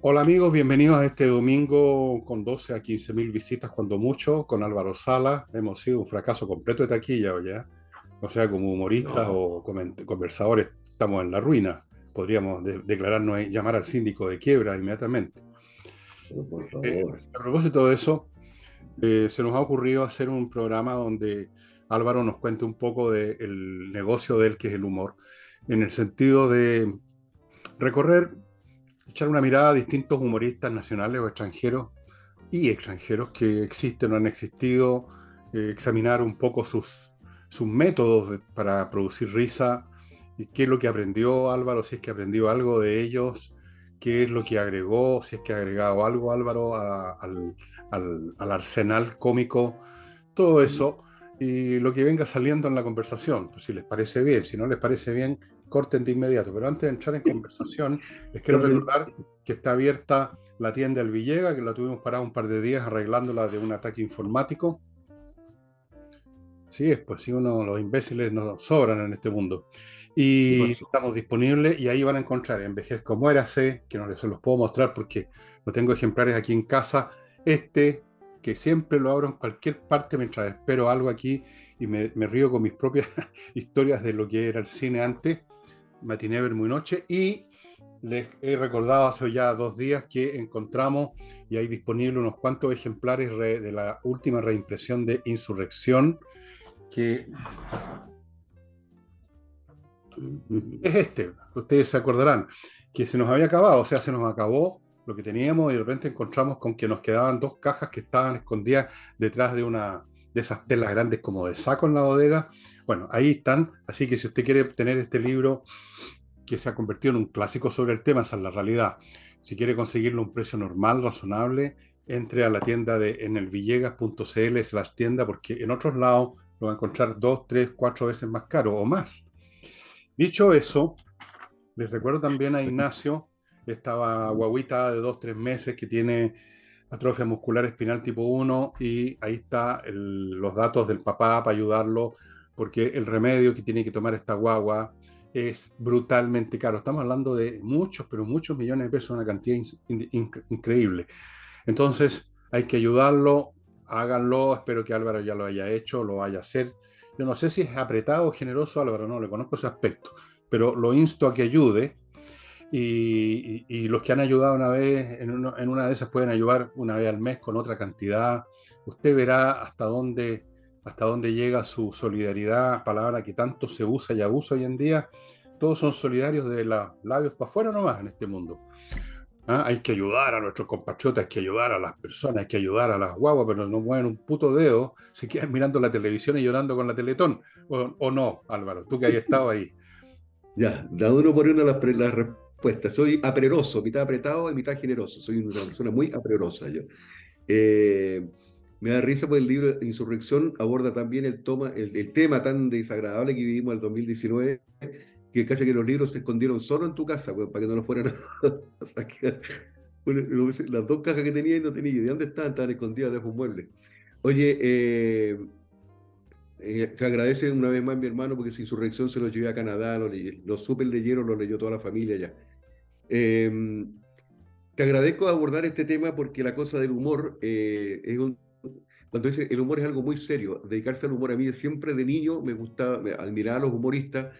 Hola amigos, bienvenidos a este domingo con 12 a 15 mil visitas, cuando mucho, con Álvaro Sala. Hemos sido un fracaso completo de taquilla o ya. O sea, como humoristas o conversadores, estamos en la ruina. Podríamos declararnos, llamar al síndico de quiebra inmediatamente. Eh, a propósito de eso, eh, se nos ha ocurrido hacer un programa donde Álvaro nos cuente un poco del negocio de él, que es el humor, en el sentido de recorrer echar una mirada a distintos humoristas nacionales o extranjeros y extranjeros que existen o han existido, eh, examinar un poco sus, sus métodos para producir risa, y qué es lo que aprendió Álvaro, si es que aprendió algo de ellos, qué es lo que agregó, si es que ha agregado algo Álvaro al, al, arsenal cómico, todo eso, y lo que venga saliendo en la conversación, pues si les parece bien, si no les parece bien, corten de inmediato. Pero antes de entrar en conversación, les quiero recordar que está abierta la tienda El Villega, que la tuvimos parada un par de días arreglándola de un ataque informático. Sí, es, pues si uno, los imbéciles nos sobran en este mundo. Y estamos disponibles y ahí van a encontrar Envejezco Muérase, que no les los puedo mostrar porque no tengo ejemplares aquí en casa. Este, que siempre lo abro en cualquier parte mientras espero algo aquí y me, me río con mis propias historias de lo que era el cine antes Matiné Muy Noche y les he recordado hace ya dos días que encontramos y hay disponible unos cuantos ejemplares de la última reimpresión de Insurrección que es este, ustedes se acordarán, que se nos había acabado, o sea, se nos acabó lo que teníamos y de repente encontramos con que nos quedaban dos cajas que estaban escondidas detrás de una esas telas grandes como de saco en la bodega. Bueno, ahí están. Así que si usted quiere tener este libro que se ha convertido en un clásico sobre el tema, esa es la realidad. Si quiere conseguirlo a un precio normal, razonable, entre a la tienda de en el villegas.cl las tienda, porque en otros lados lo va a encontrar dos, tres, cuatro veces más caro o más. Dicho eso, les recuerdo también a Ignacio, esta guaguita de dos, tres meses que tiene atrofia muscular espinal tipo 1 y ahí está los datos del papá para ayudarlo, porque el remedio que tiene que tomar esta guagua es brutalmente caro. Estamos hablando de muchos, pero muchos millones de pesos, una cantidad increíble. Entonces, hay que ayudarlo, háganlo, espero que Álvaro ya lo haya hecho, lo vaya a hacer. Yo no sé si es apretado o generoso Álvaro, no le conozco ese aspecto, pero lo insto a que ayude y, los que han ayudado una vez, en, una de esas pueden ayudar una vez al mes con otra cantidad. Usted verá hasta dónde, hasta dónde llega su solidaridad, palabra que tanto se usa y abusa hoy en día. Todos son solidarios de los labios para afuera nomás en este mundo. ¿Ah? Hay que ayudar a nuestros compatriotas, hay que ayudar a las personas, hay que ayudar a las guaguas, pero no mueven un puto dedo, se quedan mirando la televisión y llorando con la teletón. ¿O, no, Álvaro? Tú que hayas estado ahí. Ya, da uno por uno las, las puesta. Soy apreroso, mitad apretado y mitad generoso. Soy una persona muy aprerosa yo. Eh, me da risa porque el libro Insurrección aborda también el, tema tan desagradable que vivimos en el 2019, que cacha que los libros se escondieron solo en tu casa, para que no lo fueran a sacar. las dos cajas que tenía y no tenía, ¿de dónde estaban? Estaban escondidas debajo un mueble. Oye, eh, eh, te agradece una vez más mi hermano porque su insurrección se lo llevé a Canadá, lo, lo super leyeron, lo leyó toda la familia ya. Em, te agradezco abordar este tema porque la cosa del humor eh, es un... Cuando dice el humor es algo muy serio, dedicarse al humor. A mí siempre de niño me gustaba admirar a los humoristas,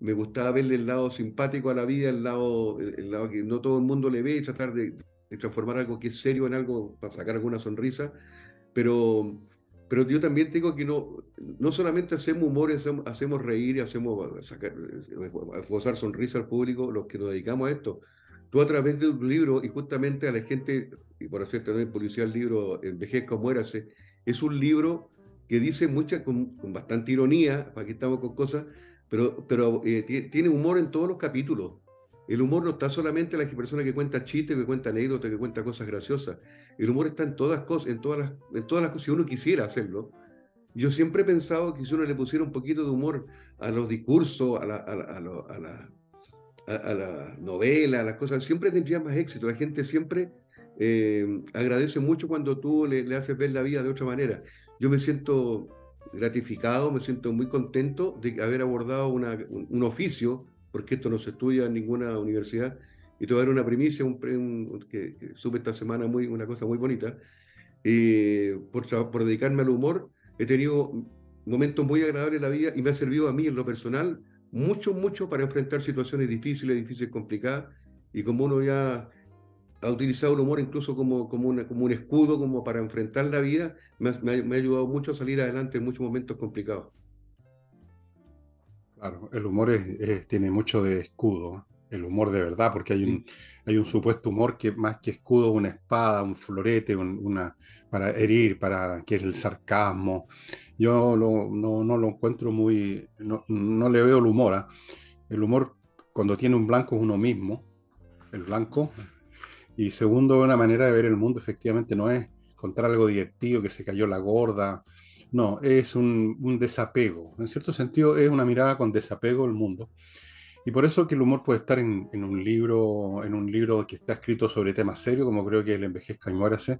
me gustaba verle el lado simpático a la vida, el lado, el, lado que no todo el mundo le ve y tratar de, de transformar algo que es serio en algo para sacar alguna sonrisa, pero pero yo también tengo que no, no solamente hacemos humor, hacemos, reír y hacemos sacar, esforzar sonrisa al público, los que nos dedicamos a esto. Tú a través de un libro, y justamente a la gente, y por hacer también publicidad el libro Envejezca o Muérase, es un libro que dice mucha, con, bastante ironía, que estamos con cosas, pero, pero eh, tiene humor en todos los capítulos. El humor no está solamente en la persona que cuenta chistes, que cuenta anécdotas, que cuenta cosas graciosas. El humor está en todas, cosas, en todas, las, en todas las cosas, si uno quisiera hacerlo. Yo siempre he pensado que si uno le pusiera un poquito de humor a los discursos, a la, a la, a la, a la novela, a las cosas, siempre tendría más éxito. La gente siempre eh, agradece mucho cuando tú le, haces ver la vida de otra manera. Yo me siento gratificado, me siento muy contento de haber abordado un oficio porque esto no se estudia en ninguna universidad, y te voy a dar una primicia un, que, que, supe esta semana muy, una cosa muy bonita. Eh, por, por dedicarme al humor, he tenido momentos muy agradables en la vida y me ha servido a mí en lo personal mucho, mucho para enfrentar situaciones difíciles, difíciles, complicadas. Y como uno ya ha utilizado el humor incluso como, como, una, como un escudo, como para enfrentar la vida, me ha, me ha ayudado mucho a salir adelante en muchos momentos complicados. Claro, el humor es, tiene mucho de escudo, el humor de verdad, porque hay un, hay un supuesto humor que más que escudo, una espada, un florete, una, para herir, para que es el sarcasmo. Yo no, no, lo encuentro muy, no, no le veo el humor. ¿ah? El humor cuando tiene un blanco es uno mismo, el blanco. Y segundo, una manera de ver el mundo efectivamente no es contar algo divertido, que se cayó la gorda, no, es un, desapego. En cierto sentido, es una mirada con desapego al mundo. Y por eso que el humor puede estar en, un libro, en un libro que está escrito sobre temas serios, como creo que el envejezca y muérase,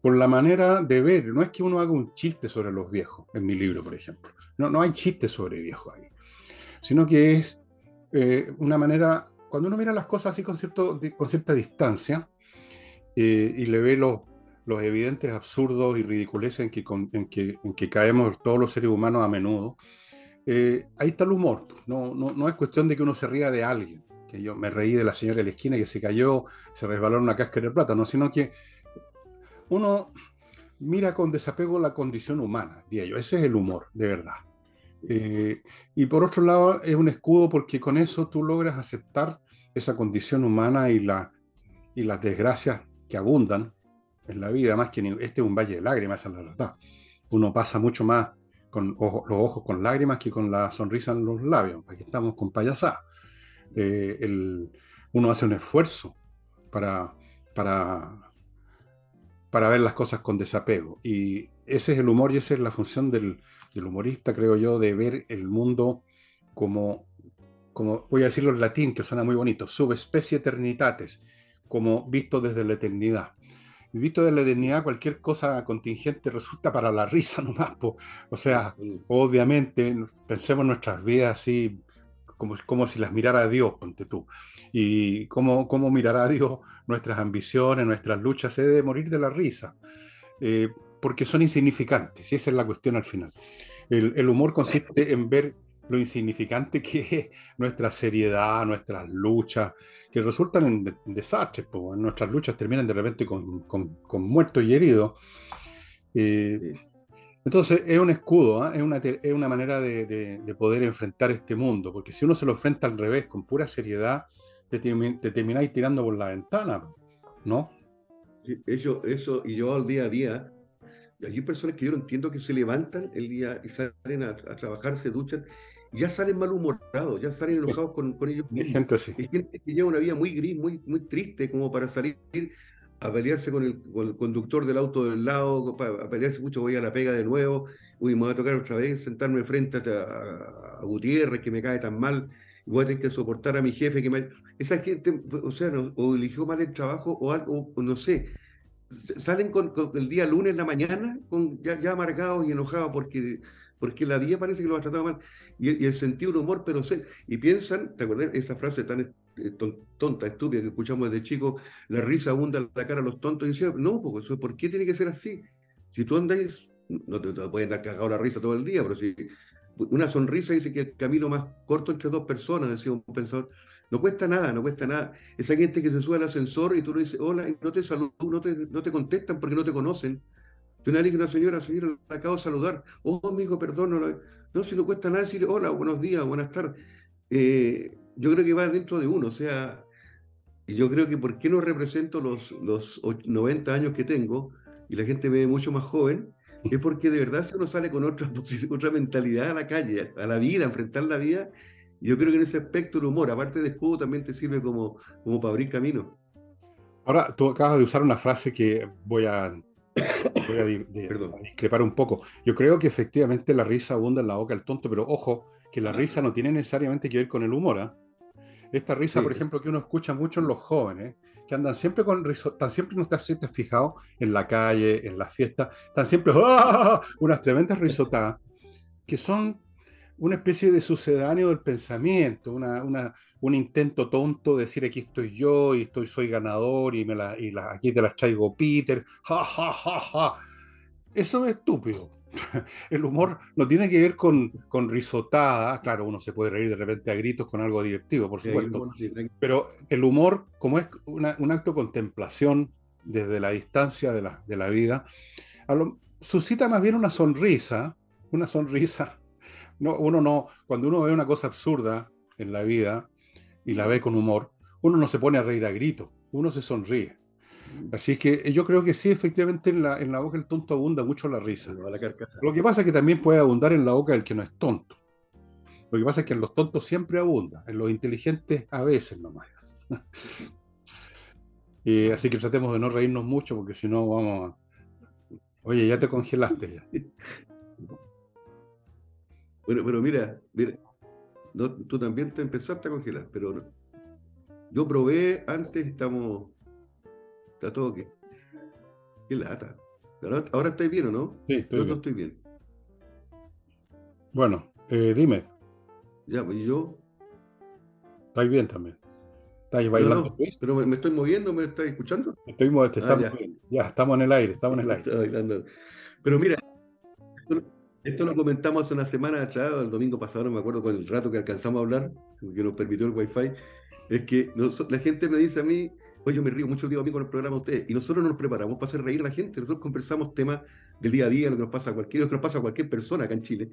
por la manera de ver. No es que uno haga un chiste sobre los viejos, en mi libro, por ejemplo. No, no hay chistes sobre viejos ahí. Sino que es eh, una manera, cuando uno mira las cosas así con, cierto, con cierta distancia eh, y le ve los, los evidentes absurdos y ridiculeces en que, en que, en que caemos todos los seres humanos a menudo, eh, ahí está el humor. No, no, no, es cuestión de que uno se ría de alguien, que yo me reí de la señora de la esquina que se cayó, se resbaló en una cáscara de plata, no, sino que uno mira con desapego la condición humana, diría yo. Ese es el humor, de verdad. Eh, y por otro lado, es un escudo porque con eso tú logras aceptar esa condición humana y, la, y las desgracias que abundan en la vida, más que este es un valle de lágrimas, esa es la verdad. Uno pasa mucho más con los ojos con lágrimas que con la sonrisa en los labios. Aquí estamos con payasadas. Eh, uno hace un esfuerzo para, para, para ver las cosas con desapego. Y ese es el humor y esa es la función del, del humorista, creo yo, de ver el mundo como, como, voy a decirlo en latín, que suena muy bonito, subespecie eternitates, como visto desde la eternidad visto de la eternidad, cualquier cosa contingente resulta para la risa nomás. O sea, obviamente, pensemos en nuestras vidas así, como, como si las mirara Dios, ponte tú. Y cómo, cómo mirará Dios nuestras ambiciones, nuestras luchas, se debe morir de la risa. Eh, porque son insignificantes, y esa es la cuestión al final. El, el humor consiste en ver lo insignificante que es nuestra seriedad, nuestras luchas, que resultan en, desastres, pues, nuestras luchas terminan de repente con, con, muertos y heridos. Eh, entonces es un escudo, ¿ah? es, una, es, una, manera de, de, poder enfrentar este mundo, porque si uno se lo enfrenta al revés, con pura seriedad, te, te termináis tirando por la ventana, ¿no? Eso, eso, y yo al día a día, hay personas que yo no entiendo que se levantan el día y salen a, a trabajar, se duchan ya salen malhumorados, ya salen enojados con, con, ellos mismos. Gente así. Hay gente que lleva una vida muy gris, muy, muy triste, como para salir a pelearse con el, conductor del auto del lado, a pelearse mucho, voy a la pega de nuevo, uy, me voy a tocar otra vez, sentarme frente a, a, Gutiérrez, que me cae tan mal, voy a tener que soportar a mi jefe, que me... Esa gente, o sea, o eligió mal el trabajo, o algo, no sé, salen con, el día lunes en la mañana, con, ya, amargados y enojados porque porque la vida parece que lo ha tratado mal. Y, el sentido del humor, pero sé, y piensan, ¿te acuerdas esa frase tan eh, tonta, estúpida que escuchamos desde chicos, la risa abunda en la cara a los tontos? Y decía, no, porque ¿por qué tiene que ser así? Si tú andas, no te, pueden dar cagado la risa todo el día, pero si una sonrisa dice que el camino más corto entre dos personas, decía un pensador, no cuesta nada, no cuesta nada. Esa gente que se sube al ascensor y tú le dices hola y no te saludan, no te, no te contestan porque no te conocen de una, una señora, señora, la acabo de saludar. Oh, amigo, perdón, no, no, si no cuesta nada decir hola, buenos días, buenas tardes. Eh, yo creo que va dentro de uno, o sea, yo creo que por qué no represento los, los 90 años que tengo y la gente me ve mucho más joven, es porque de verdad si uno sale con otra, otra mentalidad a la calle, a la vida, a enfrentar la vida. Yo creo que en ese aspecto el humor, aparte de escudo, también te sirve como, como para abrir camino. Ahora, tú acabas de usar una frase que voy a voy a, discrepar un poco. Yo creo que efectivamente la risa abunda en la boca del tonto, pero ojo, que la risa no tiene necesariamente que ver con el humor. ¿ah? Esta risa, por ejemplo, que uno escucha mucho en los jóvenes, que andan siempre con risa, están siempre, no estás fijado, en la calle, en las fiestas, están siempre ¡ah! unas tremendas risotadas, que son una especie de sucedáneo del pensamiento, una, un intento tonto de decir aquí estoy yo y estoy, soy ganador y, me la, y la, aquí te las traigo Peter, ja, ja, ja, ja. Eso es estúpido. El humor no tiene que ver con, con risotada, claro, uno se puede reír de repente a gritos con algo divertido, por supuesto, pero el humor, como es un acto de contemplación desde la distancia de la, de la vida, suscita más bien una sonrisa, una sonrisa. No, uno no, cuando uno ve una cosa absurda en la vida y la ve con humor, uno no se pone a reír a gritos, uno se sonríe. Así que yo creo que sí, efectivamente, en la, en la boca del tonto abunda mucho la risa. Lo que pasa es que también puede abundar en la boca del que no es tonto. Lo que pasa es que en los tontos siempre abunda, en los inteligentes a veces nomás. y así que tratemos de no reírnos mucho, porque si no vamos a, Oye, ya te congelaste ya. Bueno, pero mira, mira, tú también te empezaste a congelar, pero yo probé antes, estamos, está todo que, qué lata. Ahora, ahora estoy bien, ¿o no? Sí, estoy yo bien. no estoy bien. Bueno, eh, dime. Ya, pues yo. Estáis bien también. ¿Estáis bailando? No, pero me, estoy moviendo, ¿me estáis escuchando? Estoy moviendo, ah, estamos, ya. estamos en el aire, estamos en el aire. Pero mira, esto, lo comentamos hace una semana atrás, el domingo pasado, no me acuerdo con el rato que alcanzamos a hablar, que nos permitió el Wi-Fi, es que la gente me dice a mí, oye, yo me río mucho, digo a mí con el programa de ustedes, y nosotros nos preparamos para hacer reír a la gente, nosotros conversamos temas del día a día, lo que nos pasa a cualquier, lo que nos pasa a cualquier persona acá en Chile,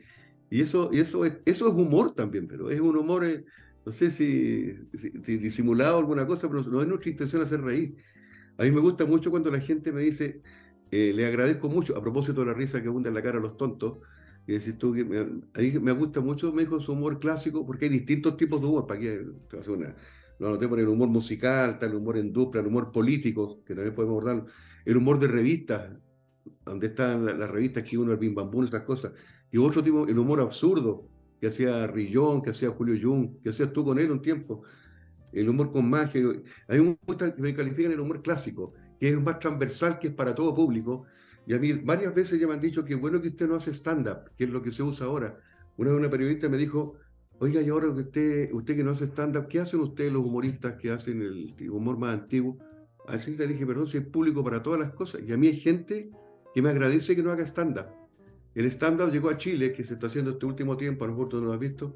y eso, y eso, es, eso es humor también, pero es un humor... Eh, no sé si, disimulado alguna cosa, pero no es nuestra intención hacer reír. A mí me gusta mucho cuando la gente me dice, eh, le agradezco mucho, a propósito de la risa que abunda en la cara a los tontos, y decir tú que me, a mí me gusta mucho, me dijo su humor clásico, porque hay distintos tipos de humor, para que una, lo anoté por el humor musical, está el humor en dupla, el humor político, que también podemos abordar, el humor de revistas, donde están las, revistas que uno, el bim bambú, esas cosas, y otro tipo, el humor absurdo, que hacía Rillón, que hacía Julio Jung, que hacías tú con él un tiempo. El humor con magia. A mí me gusta me califican el humor clásico, que es más transversal, que es para todo público. Y a mí varias veces ya me han dicho que bueno que usted no hace stand-up, que es lo que se usa ahora. Una vez una periodista me dijo, oiga, y ahora que usted, usted que no hace stand-up, ¿qué hacen ustedes los humoristas que hacen el humor más antiguo? Así le dije, perdón, es público para todas las cosas. Y a mí hay gente que me agradece que no haga stand-up el stand-up llegó a Chile, que se está haciendo este último tiempo, a lo mejor tú no lo has visto,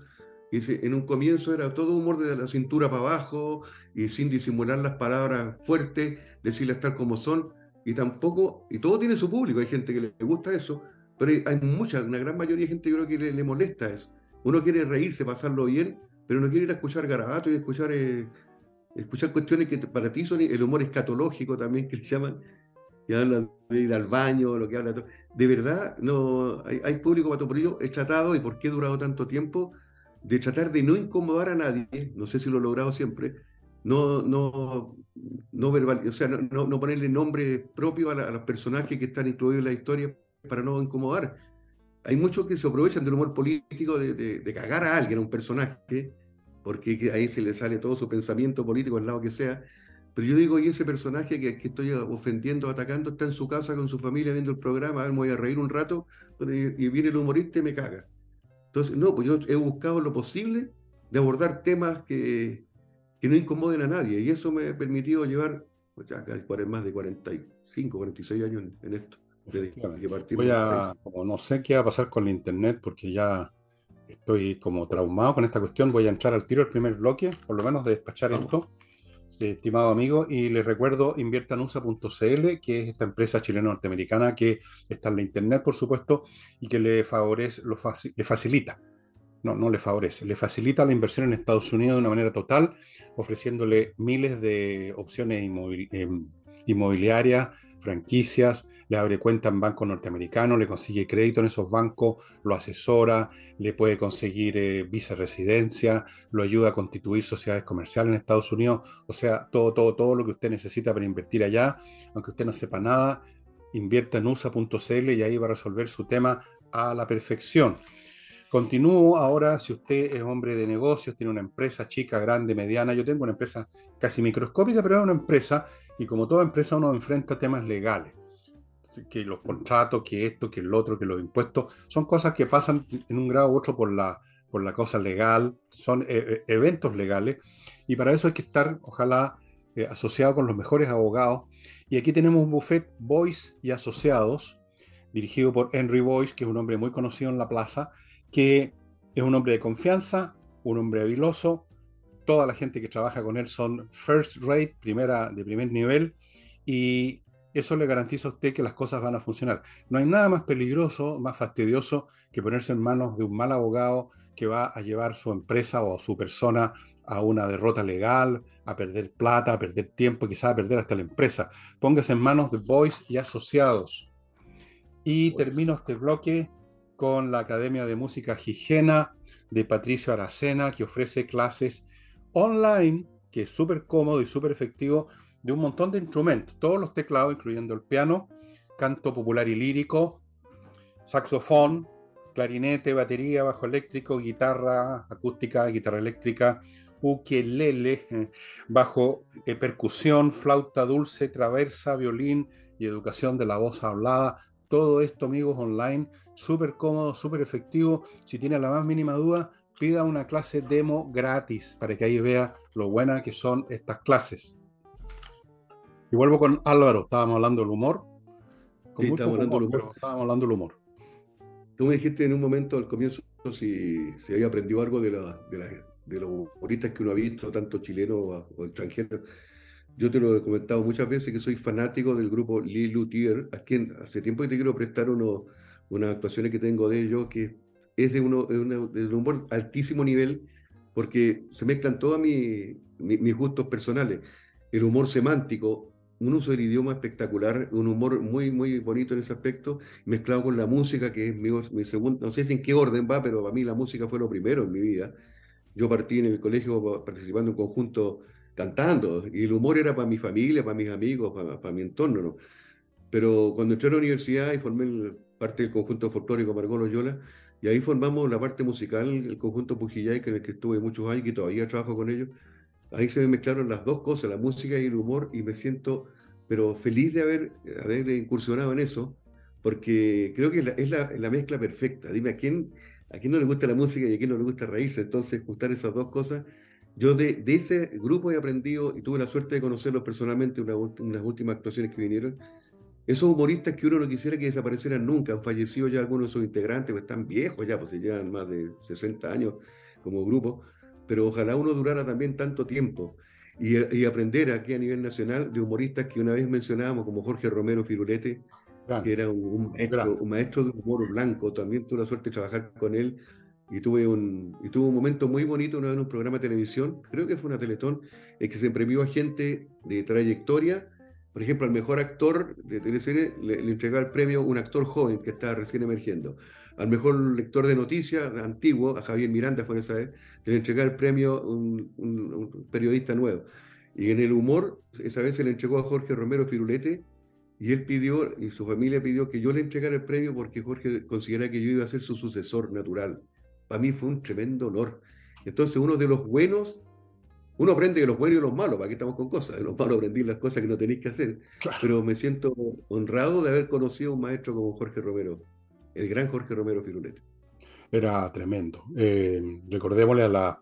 y en un comienzo era todo humor de la cintura para abajo y sin disimular las palabras fuertes, decirlas tal como son, y tampoco, y todo tiene su público, hay gente que le gusta eso, pero hay, mucha, una gran mayoría de gente que creo que le, molesta eso. Uno quiere reírse, pasarlo bien, pero no quiere ir a escuchar garabatos y escuchar, eh, escuchar cuestiones que para ti son el humor escatológico también, que le llaman, que hablan de ir al baño, lo que habla todo de verdad no hay, público para todo. He tratado, y por qué he durado tanto tiempo, de tratar de no incomodar a nadie, no sé si lo he logrado siempre, no, no, no verbal, o sea, no, no ponerle nombre propio a, los personajes que están incluidos en la historia para no incomodar. Hay muchos que se aprovechan del humor político de, de cagar a alguien, a un personaje, porque ahí se le sale todo su pensamiento político, al lado que sea, pero yo digo, y ese personaje que, que, estoy ofendiendo, atacando, está en su casa con su familia viendo el programa, a ver, me voy a reír un rato, y, viene el humorista y me caga. Entonces, no, pues yo he buscado lo posible de abordar temas que, que no incomoden a nadie, y eso me ha permitido llevar pues ya más de 45, 46 años en, esto. Voy a, como no sé qué va a pasar con el internet, porque ya estoy como traumado con esta cuestión, voy a entrar al tiro el primer bloque, por lo menos de despachar esto estimado amigo, y les recuerdo inviertanusa.cl, que es esta empresa chileno-norteamericana que está en la internet, por supuesto, y que le favorece, lo le facilita, no, no le favorece, le facilita la inversión en Estados Unidos de una manera total, ofreciéndole miles de opciones em, inmobiliarias, franquicias, le abre cuenta en bancos norteamericanos, le consigue crédito en esos bancos, lo asesora, le puede conseguir eh, visa residencia, lo ayuda a constituir sociedades comerciales en Estados Unidos, o sea, todo, todo, todo lo que usted necesita para invertir allá, aunque usted no sepa nada, invierta en USA.cl y ahí va a resolver su tema a la perfección. Continúo ahora, si usted es hombre de negocios, tiene una empresa chica, grande, mediana, yo tengo una empresa casi microscópica, pero es una empresa y como toda empresa uno enfrenta temas legales que los contratos, que esto, que el otro, que los impuestos, son cosas que pasan en un grado u otro por la, por la cosa legal, son eventos legales, y para eso hay que estar, ojalá, asociado con los mejores abogados. Y aquí tenemos un buffet Boyce y Asociados, dirigido por Henry Boyce, que es un hombre muy conocido en la plaza, que es un hombre de confianza, un hombre habiloso, toda la gente que trabaja con él son first rate, primera, de primer nivel, y eso le garantiza a usted que las cosas van a funcionar. No hay nada más peligroso, más fastidioso que ponerse en manos de un mal abogado que va a llevar su empresa o su persona a una derrota legal, a perder plata, a perder tiempo, quizás a perder hasta la empresa. Póngase en manos de Boys y asociados. Y termino este bloque con la Academia de Música Higiena de Patricio Aracena, que ofrece clases online, que es súper cómodo y súper efectivo, de un montón de instrumentos, todos los teclados, incluyendo el piano, canto popular y lírico, saxofón, clarinete, batería, bajo eléctrico, guitarra acústica, guitarra eléctrica, ukelele, bajo eh, percusión, flauta dulce, traversa, violín y educación de la voz hablada. Todo esto, amigos, online, súper cómodo, súper efectivo. Si tiene la más mínima duda, pida una clase demo gratis para que ahí vea lo buena que son estas clases. Y vuelvo con Álvaro, estábamos hablando del humor. sí, estábamos, hablando del humor. estábamos hablando del humor. Tú me dijiste en un momento al comienzo si, si había aprendido algo de, de, los humoristas que uno ha visto, tanto chileno o, extranjero. Yo te lo he comentado muchas veces que soy fanático del grupo Lee Luthier, a quien hace tiempo que te quiero prestar uno, unas actuaciones que tengo de ellos, que es de, uno, de, un humor altísimo nivel, porque se mezclan todos mis gustos personales. El humor semántico, un uso del idioma espectacular, un humor muy, muy bonito en ese aspecto, mezclado con la música, que es mi, mi segundo, no sé si en qué orden va, pero para mí la música fue lo primero en mi vida. Yo partí en el colegio participando en conjunto cantando, y el humor era para mi familia, para mis amigos, para, para mi entorno, ¿no? Pero cuando entré a la universidad y formé parte del conjunto folclórico Margot Loyola, y ahí formamos la parte musical, el conjunto Pujillay, en el que estuve muchos años y todavía trabajo con ellos. Ahí se me mezclaron las dos cosas, la música y el humor, y me siento, pero feliz de haber, haber incursionado en eso, porque creo que es, la, la, mezcla perfecta. Dime, ¿a quién, ¿a quién no le gusta la música y a quién no le gusta reírse? Entonces, juntar esas dos cosas. Yo de, de ese grupo he aprendido y tuve la suerte de conocerlos personalmente en unas últimas actuaciones que vinieron esos humoristas que uno no quisiera que desaparecieran nunca, han fallecido ya algunos de sus integrantes, pues están viejos ya, pues llevan más de 60 años como grupo, pero ojalá uno durara también tanto tiempo y, aprender aquí a nivel nacional de humoristas que una vez mencionábamos, como Jorge Romero Firulete, que era un, maestro, de humor blanco, también tuve la suerte de trabajar con él y tuve un, y tuve un momento muy bonito una vez en un programa de televisión, creo que fue una Teletón, en que se premió a gente de trayectoria por ejemplo, al mejor actor de teleserie le, le entregaba el premio un actor joven que estaba recién emergiendo. Al mejor lector de noticias antiguo, a Javier Miranda fue esa vez, le entregaba el premio un, un, periodista nuevo. Y en el humor, esa vez se le entregó a Jorge Romero Firulete y él pidió, y su familia pidió que yo le entregara el premio porque Jorge consideraba que yo iba a ser su sucesor natural. Para mí fue un tremendo honor. Entonces, uno de los buenos uno aprende de los buenos y de los malos, ¿para qué estamos con cosas? De los malos aprendí las cosas que no tenéis que hacer. Pero me siento honrado de haber conocido a un maestro como Jorge Romero, el gran Jorge Romero Firulete. Era tremendo. Eh, recordémosle a la,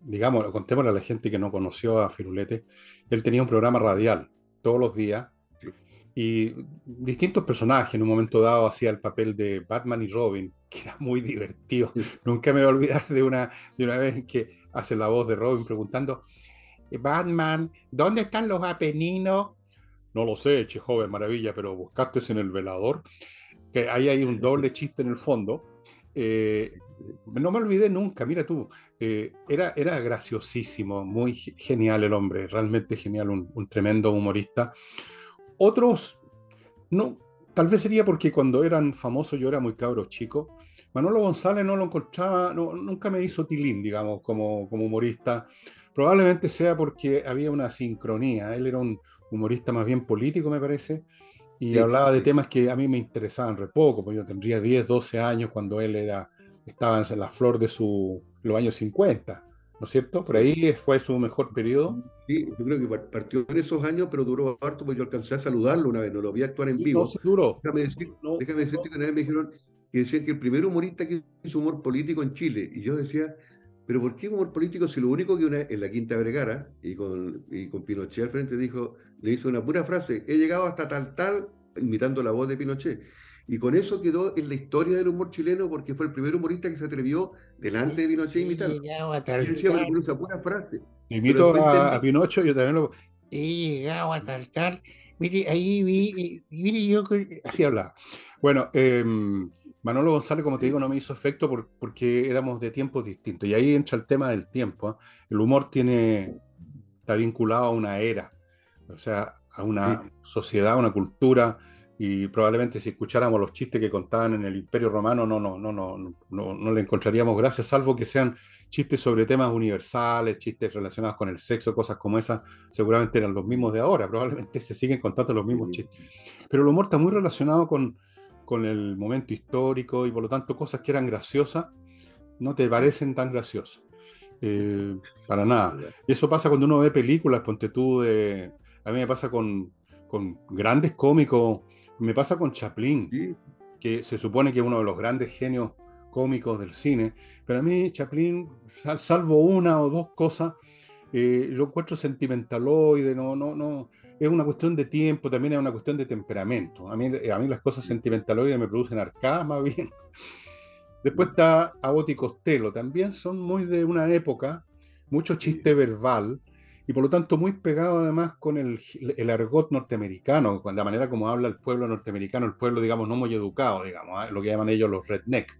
digamos, contémosle a la gente que no conoció a Firulete. Él tenía un programa radial todos los días y distintos personajes. En un momento dado hacía el papel de Batman y Robin, que era muy divertido. Nunca me voy a olvidar de una, de una vez que hace la voz de Robin preguntando, Batman, ¿dónde están los apeninos? No lo sé, che joven, maravilla, pero buscaste en el velador, que ahí hay un doble chiste en el fondo. Eh, no me olvidé nunca, mira tú, eh, era, era graciosísimo, muy genial el hombre, realmente genial, un, un, tremendo humorista. Otros, no, tal vez sería porque cuando eran famosos yo era muy cabro chico, Manolo González no lo encontraba, nunca me hizo tilín, digamos, como, como humorista. Probablemente sea porque había una sincronía. Él era un humorista más bien político, me parece, y hablaba de temas que a mí me interesaban re poco, porque yo tendría 10, 12 años cuando él era, estaba en la flor de su, los años 50. ¿no es cierto? Por ahí fue su mejor periodo. Sí, yo creo que partió en esos años, pero duró harto, porque yo alcancé a saludarlo una vez, no lo vi actuar en vivo. No, sí duró. Déjame, decir, déjame decirte que una vez me dijeron, que decían que el primer humorista que hizo humor político en Chile. Y yo decía, pero ¿por qué humor político si lo único que una, en la Quinta Vergara y con, y con Pinochet al frente dijo, le hizo una pura frase, he llegado hasta tal tal, imitando la voz de Pinochet. Y con eso quedó en la historia del humor chileno porque fue el primer humorista que se atrevió delante de Pinochet a imitar. He decía, pero esa pura frase. Imito a, a, Pinochet, yo también lo... He llegado a tal tal. Mire, ahí vi, mire yo... Así hablaba. Bueno, eh, Manolo González, como te digo, no me hizo efecto porque éramos de tiempos distintos. Y ahí entra el tema del tiempo. ¿eh? El humor tiene, está vinculado a una era, o sea, a una sociedad, a una cultura. Y probablemente si escucháramos los chistes que contaban en el Imperio Romano, no, no, no, no, no, no le encontraríamos gracias, salvo que sean chistes sobre temas universales, chistes relacionados con el sexo, cosas como esas, seguramente eran los mismos de ahora, probablemente se siguen contando los mismos chistes. Pero el humor está muy relacionado con, con el momento histórico y por lo tanto cosas que eran graciosas no te parecen tan graciosas. Eh, para nada. Y eso pasa cuando uno ve películas, ponte tú de... A mí me pasa con, con grandes cómicos, me pasa con Chaplin, que se supone que es uno de los grandes genios cómicos del cine, pero a mí Chaplin, salvo una o dos cosas, eh, lo encuentro sentimentaloide, no, no, no, es una cuestión de tiempo, también es una cuestión de temperamento. A mí, a mí las cosas sentimentaloides me producen arcadas más bien. Después está Abbott y Costello, también son muy de una época, mucho chiste verbal, y por lo tanto muy pegado además con el, el, argot norteamericano, con la manera como habla el pueblo norteamericano, el pueblo, digamos, no muy educado, digamos, ¿eh? lo que llaman ellos los redneck.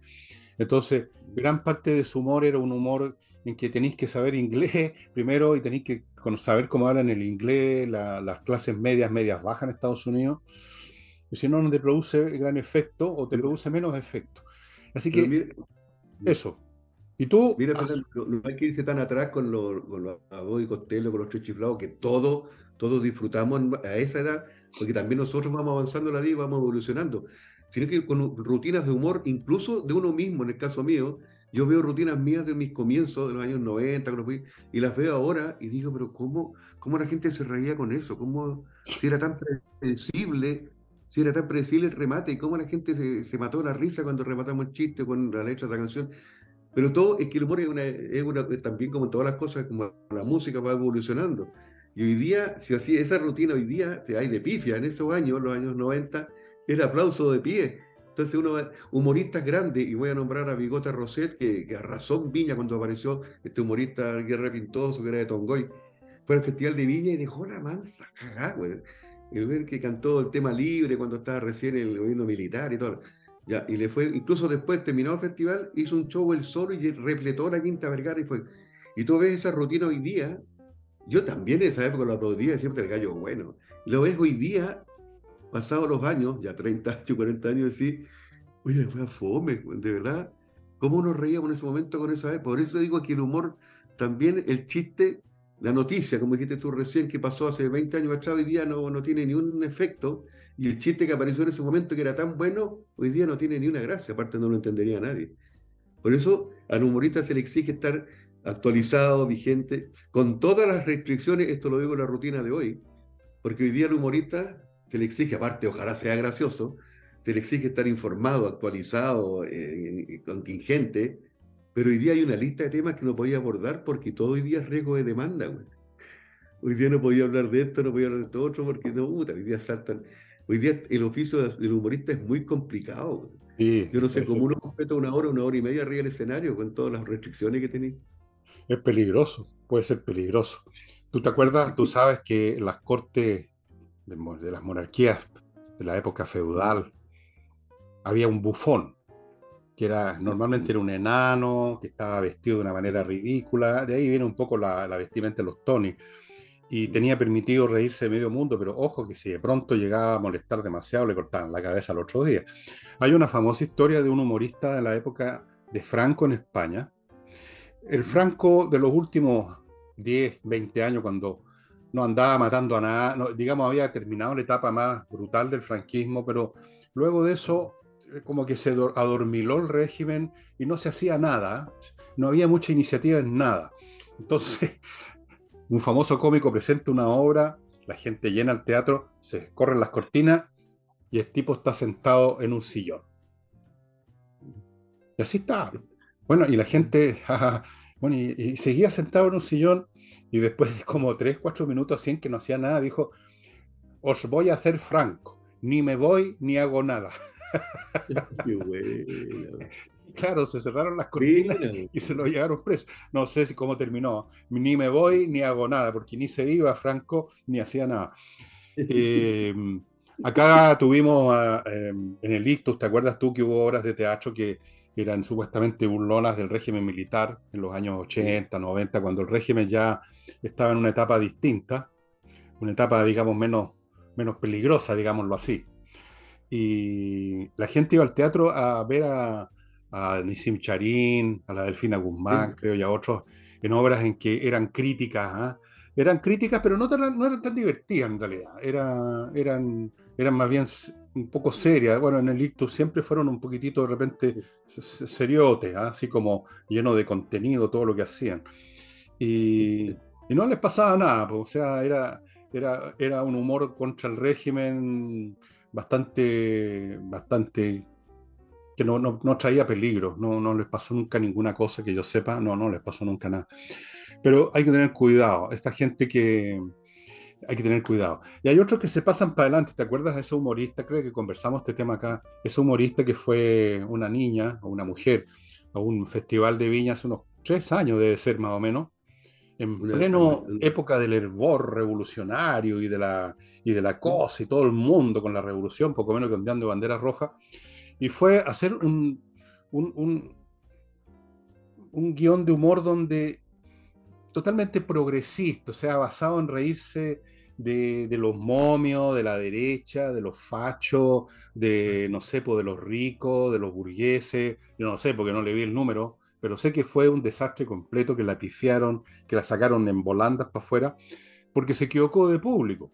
Entonces, gran parte de su humor era un humor en que tenéis que saber inglés primero y tenéis que saber cómo hablan el inglés, las clases medias, medias bajas en Estados Unidos. Y si no, no te produce gran efecto o te produce menos efecto. Así que, eso. Y tú. Mira, no, hay que irse tan atrás con los con los y Costello, con los tres chiflados, que todos todos disfrutamos a esa edad, porque también nosotros vamos avanzando la vida y vamos evolucionando. Sino que con rutinas de humor, incluso de uno mismo, en el caso mío, yo veo rutinas mías de mis comienzos, de los años 90, y las veo ahora y digo, pero ¿cómo, cómo la gente se reía con eso? ¿Cómo, si era tan predecible, si era tan predecible el remate, y cómo la gente se, se mató la risa cuando rematamos el chiste con la letra de la canción? Pero todo es que el humor es, una, es una, también como todas las cosas, como la música va evolucionando. Y hoy día, si así, esa rutina hoy día, te hay de pifia, en esos años, los años 90, era aplauso de pie entonces uno, humoristas grandes, y voy a nombrar a Bigota Roset, que, que, arrasó en Viña cuando apareció este humorista Guerra Pintoso, que era de Tongoy. Fue al Festival de Viña y dejó la mansa cagada, güey. El que cantó el tema libre cuando estaba recién en el gobierno militar y todo. Ya, y le fue, incluso después terminó el festival, hizo un show él solo y repletó la Quinta Vergara y fue. Y tú ves esa rutina hoy día, yo también en esa época lo aplaudía siempre el gallo bueno. Lo ves hoy día pasados los años, ya 30 años, 40 años, decir, oye, fue fome, de verdad, ¿cómo nos reíamos en ese momento con esa vez? Por eso digo que el humor, también el chiste, la noticia, como dijiste tú recién, que pasó hace 20 años atrás, hoy día no, no tiene ni un efecto, y el chiste que apareció en ese momento, que era tan bueno, hoy día no tiene ni una gracia, aparte no lo entendería nadie. Por eso al humorista se le exige estar actualizado, vigente, con todas las restricciones, esto lo digo en la rutina de hoy, porque hoy día el humorista se le exige, aparte, ojalá sea gracioso, se le exige estar informado, actualizado, eh, contingente, pero hoy día hay una lista de temas que no podía abordar porque todo hoy día es riesgo de demanda, güey. Hoy día no podía hablar de esto, no podía hablar de esto otro, porque no, puta, hoy día saltan. Hoy día el oficio del humorista es muy complicado. Yo no sé cómo uno completa una hora, una hora y media arriba del escenario con todas las restricciones que tenía. Es peligroso, puede ser peligroso. ¿Tú te acuerdas? Tú sabes que las cortes de, las monarquías de la época feudal, había un bufón, que era normalmente era un enano, que estaba vestido de una manera ridícula, de ahí viene un poco la, vestimenta de los Tony, y tenía permitido reírse de medio mundo, pero ojo que si de pronto llegaba a molestar demasiado, le cortaban la cabeza al otro día. Hay una famosa historia de un humorista de la época de Franco en España. El Franco de los últimos 10, 20 años, cuando no andaba matando a nada, digamos, había terminado la etapa más brutal del franquismo, pero luego de eso eh, como que se adormiló el régimen y no se hacía nada, no había mucha iniciativa en nada. Entonces, un famoso cómico presenta una obra, la gente llena el teatro, se corren las cortinas y el tipo está sentado en un sillón. Y así está. Bueno, y la gente, bueno, y, y seguía sentado en un sillón y después de como tres, cuatro minutos así en que no hacía nada, dijo, os voy a hacer franco, ni me voy ni hago nada. Qué bueno. Claro, se cerraron las cortinas Mira. y se lo llevaron preso. No sé si cómo terminó. Ni me voy ni hago nada, porque ni se iba Franco ni hacía nada. Eh, acá tuvimos a, eh, en el Ictus, ¿te acuerdas tú que hubo obras de teatro que eran supuestamente burlonas del régimen militar en los años 80, 90, cuando el régimen ya estaba en una etapa distinta, una etapa, digamos, menos, menos peligrosa, digámoslo así. Y la gente iba al teatro a ver a, a Nissim Charín, a la Delfina Guzmán, Sí. creo, y a otros, en obras en que eran críticas, ¿ah? Eran críticas, pero no, tan- no eran tan divertidas en realidad. Era, eran, eran más bien un poco serias. Bueno, en el Ictus siempre fueron un poquitito de repente seriotes, ¿ah? así como lleno de contenido todo lo que hacían. Y, y no les pasaba nada, pues, o sea, era, era, era un humor contra el régimen bastante, bastante que no, no, no traía peligro, no, no les pasó nunca ninguna cosa que yo sepa, no, no les pasó nunca nada. Pero hay que tener cuidado, esta gente que hay que tener cuidado. Y hay otros que se pasan para adelante, ¿te acuerdas de ese humorista? Creo que conversamos este tema acá, ese humorista que fue una niña o una mujer a un festival de viña hace unos tres años, debe ser más o menos, en pleno época del hervor revolucionario y de la, y de la cosa y todo el mundo con la revolución, poco menos que ondeando banderas rojas, y fue a hacer un, un, un, un guion de humor donde totalmente progresista, o sea, basado en reírse de, de los momios, de la derecha, de los fachos, de, no sé, pues, de los ricos, de los burgueses, yo no sé porque no le vi el número, pero sé que fue un desastre completo, que la pifiaron, que la sacaron en volandas para afuera, porque se equivocó de público.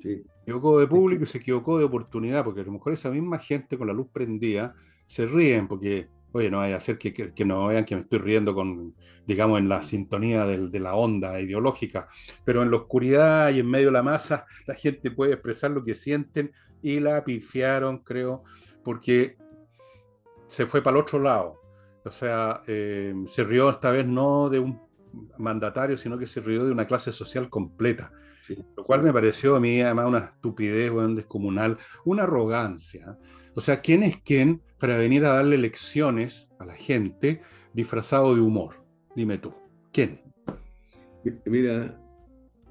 Sí. Se equivocó de público y se equivocó de oportunidad, porque a lo mejor esa misma gente con la luz prendida se ríen, porque, oye, no vaya a ser que, que- que no vean que me estoy riendo con, digamos, en la sintonía del- de la onda ideológica, pero en la oscuridad y en medio de la masa, la gente puede expresar lo que sienten y la pifiaron, creo, porque se fue para el otro lado. O sea, eh, se rió esta vez no de un mandatario, sino que se rió de una clase social completa. Sí. Lo cual me pareció a mí además una estupidez, weón, descomunal, una arrogancia. O sea, ¿quién es quién para venir a darle lecciones a la gente disfrazado de humor? Dime tú, ¿quién? Mi- Mira,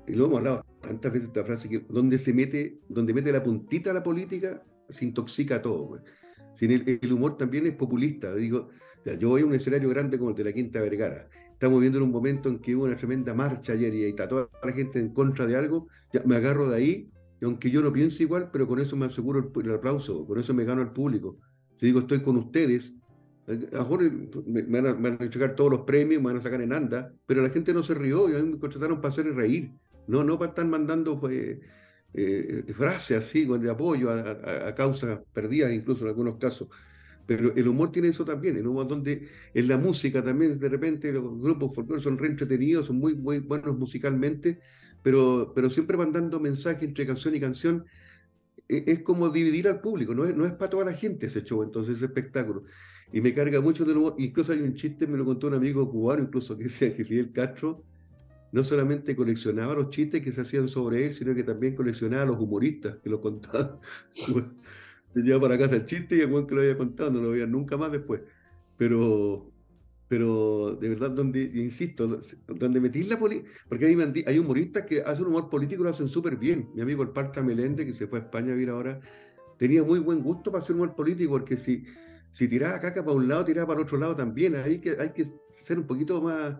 lo hemos hablado tantas veces esta frase que donde se mete, donde mete la puntita a la política, se intoxica todo. Sin el, el humor también es populista. Digo, yo voy a un escenario grande como el de la Quinta Vergara. Estamos viendo en un momento en que hubo una tremenda marcha ayer y está toda la gente en contra de algo. Ya me agarro de ahí, aunque yo no piense igual, pero con eso me aseguro el, el aplauso, con eso me gano al público. Si digo, estoy con ustedes, a lo mejor me, me van a, me van a todos los premios, me van a sacar en anda, pero la gente no se rió y a mí me contrataron para hacer reír, no, no para estar mandando eh, eh, frases así de apoyo a, a- a causas perdidas, incluso en algunos casos. Pero el humor tiene eso también, el humor donde en la música también de repente los grupos folclóricos son re entretenidos, son muy, muy buenos musicalmente, pero, pero siempre mandando mensajes entre canción y canción. E- Es como dividir al público, no es, no es para toda la gente ese show, entonces ese espectáculo. Y me carga mucho del humor. Incluso hay un chiste, me lo contó un amigo cubano, incluso que decía que Fidel Castro no solamente coleccionaba los chistes que se hacían sobre él, sino que también coleccionaba los humoristas que lo contaban. Llevaba para casa el chiste y el buen que lo había contado, no lo veía nunca más después. Pero, pero de verdad, donde, insisto, donde metís la política, porque hay, hay humoristas que hacen humor político y lo hacen súper bien. Mi amigo el Parta Melende, que se fue a España a vivir ahora, tenía muy buen gusto para hacer humor político, porque si, si tiraba caca para un lado, tiraba para el otro lado también. Hay que, hay que ser un poquito más,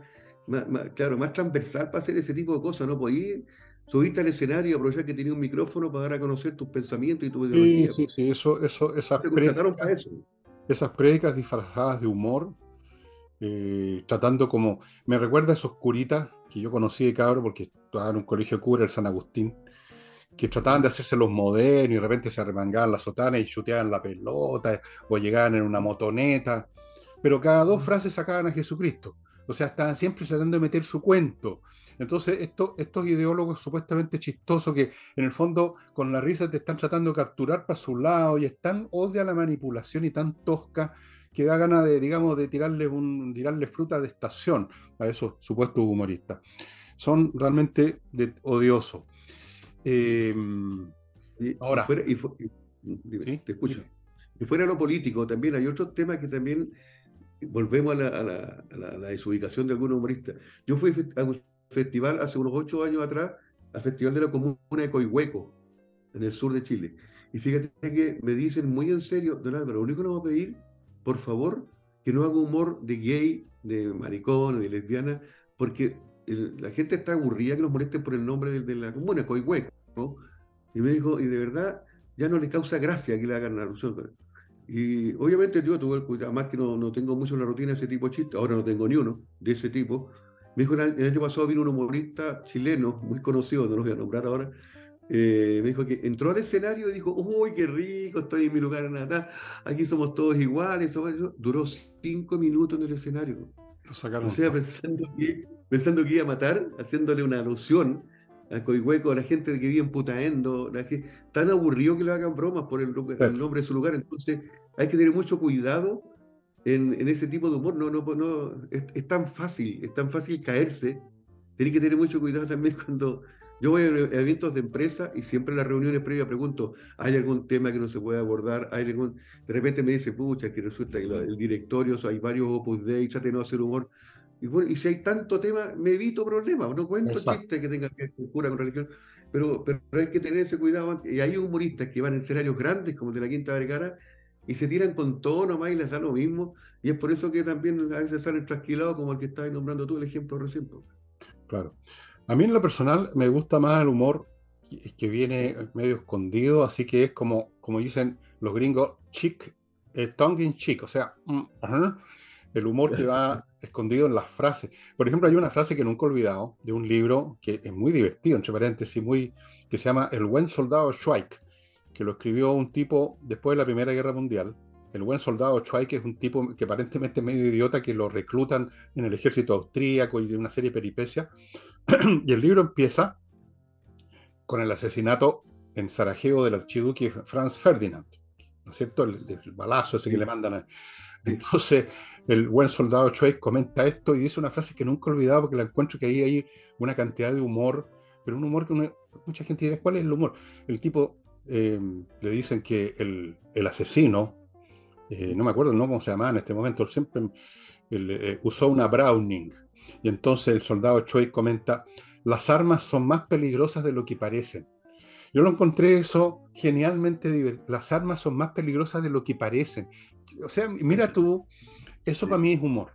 más, más- claro, más transversal para hacer ese tipo de cosas. No podís subirte al escenario y aprovechar que tenía un micrófono para dar a conocer tus pensamientos y tu Sí, ideología. sí, sí, eso, eso, esas prédicas, eso. esas prédicas disfrazadas de humor, eh, tratando como, me recuerda a esos curitas que yo conocí de cabro porque estaba en un colegio cura, el San Agustín, que trataban de hacerse los modernos y de repente se arremangaban la sotana y chuteaban la pelota o llegaban en una motoneta, pero cada dos frases sacaban a Jesucristo. O sea, estaban siempre tratando de meter su cuento. Entonces, esto- estos ideólogos supuestamente chistosos que en el fondo con la risa te están tratando de capturar para su lado y es tan odia la manipulación y tan tosca que da ganas de, digamos, de tirarle, un, tirarle fruta de estación a esos supuestos humoristas. Son realmente de, odiosos. Eh, ahora. Y te escucho. Y fuera lo político, también hay otros temas que también volvemos a la, desubicación de algunos humoristas. Yo fui a un festival hace unos ocho años atrás, al Festival de la Comuna de Coihueco, en el sur de Chile. Y fíjate que me dicen muy en serio, don Álvaro, lo único que nos va a pedir, por favor, que no haga humor de gay, de maricón, de lesbiana, porque la gente está aburrida que nos molesten por el nombre de, la comuna, Coihueco. Y me dijo, y de verdad, ya no le causa gracia que le hagan la alusión. Y obviamente yo tuve, además que no, no tengo mucho en la rutina de ese tipo de chistes, ahora no tengo ni uno de ese tipo. Me dijo, el año pasado vino un humorista chileno, muy conocido, no lo voy a nombrar ahora, eh, me dijo que entró al escenario y dijo, uy, qué rico, estoy en mi lugar en natal, aquí somos todos iguales. Duró cinco minutos en el escenario. Lo sacaron. O sea, pensando que, pensando que iba a matar, haciéndole una alusión a Coihueco, a la gente que vive en Putaendo, la gente, tan aburrido que le hagan bromas por el, nombre de su lugar. Entonces, hay que tener mucho cuidado en, ese tipo de humor. No, no, no, es, es, tan fácil, es tan fácil caerse. Tiene que tener mucho cuidado también cuando yo voy a eventos de empresa y siempre en las reuniones previas pregunto, ¿hay algún tema que no se puede abordar? ¿Hay algún... De repente me dice, pucha, que resulta que el directorio, hay varios opus dei, trate de no hacer humor. Y, bueno, y si hay tanto tema, me evito problemas. No cuento chistes que tengan que ver con cura, con religión, pero, pero hay que tener ese cuidado. Y hay humoristas que van en escenarios grandes, como el de la Quinta Vergara, y se tiran con todo nomás y les da lo mismo. Y es por eso que también a veces salen trasquilados, como el que estabas nombrando tú, el ejemplo recién. Claro. A mí en lo personal me gusta más el humor que viene medio escondido, así que es como, como dicen los gringos, chick, eh, tongue in cheek, o sea, mm, el humor que va escondido en las frases. Por ejemplo, hay una frase que nunca he olvidado de un libro que es muy divertido, entre paréntesis, muy, que se llama El buen soldado Schweik, que lo escribió un tipo después de la Primera Guerra Mundial. El buen soldado Schweik es un tipo que aparentemente es medio idiota, que lo reclutan en el ejército austríaco y de una serie de peripecias y el libro empieza con el asesinato en Sarajevo del archiduque Franz Ferdinand, ¿no es cierto? El, balazo ese que le mandan a... Entonces, el buen soldado Schweik comenta esto y dice una frase que nunca he olvidado porque la encuentro que ahí hay una cantidad de humor, pero un humor que mucha gente dice, ¿cuál es el humor? El tipo eh, le dicen que el, asesino, eh, no me acuerdo no cómo se llamaba en este momento, siempre eh, usó una Browning, y entonces el soldado Choi comenta, las armas son más peligrosas de lo que parecen. Yo lo encontré eso genialmente divertido. Las armas son más peligrosas de lo que parecen. O sea, mira tú, eso para mí es humor.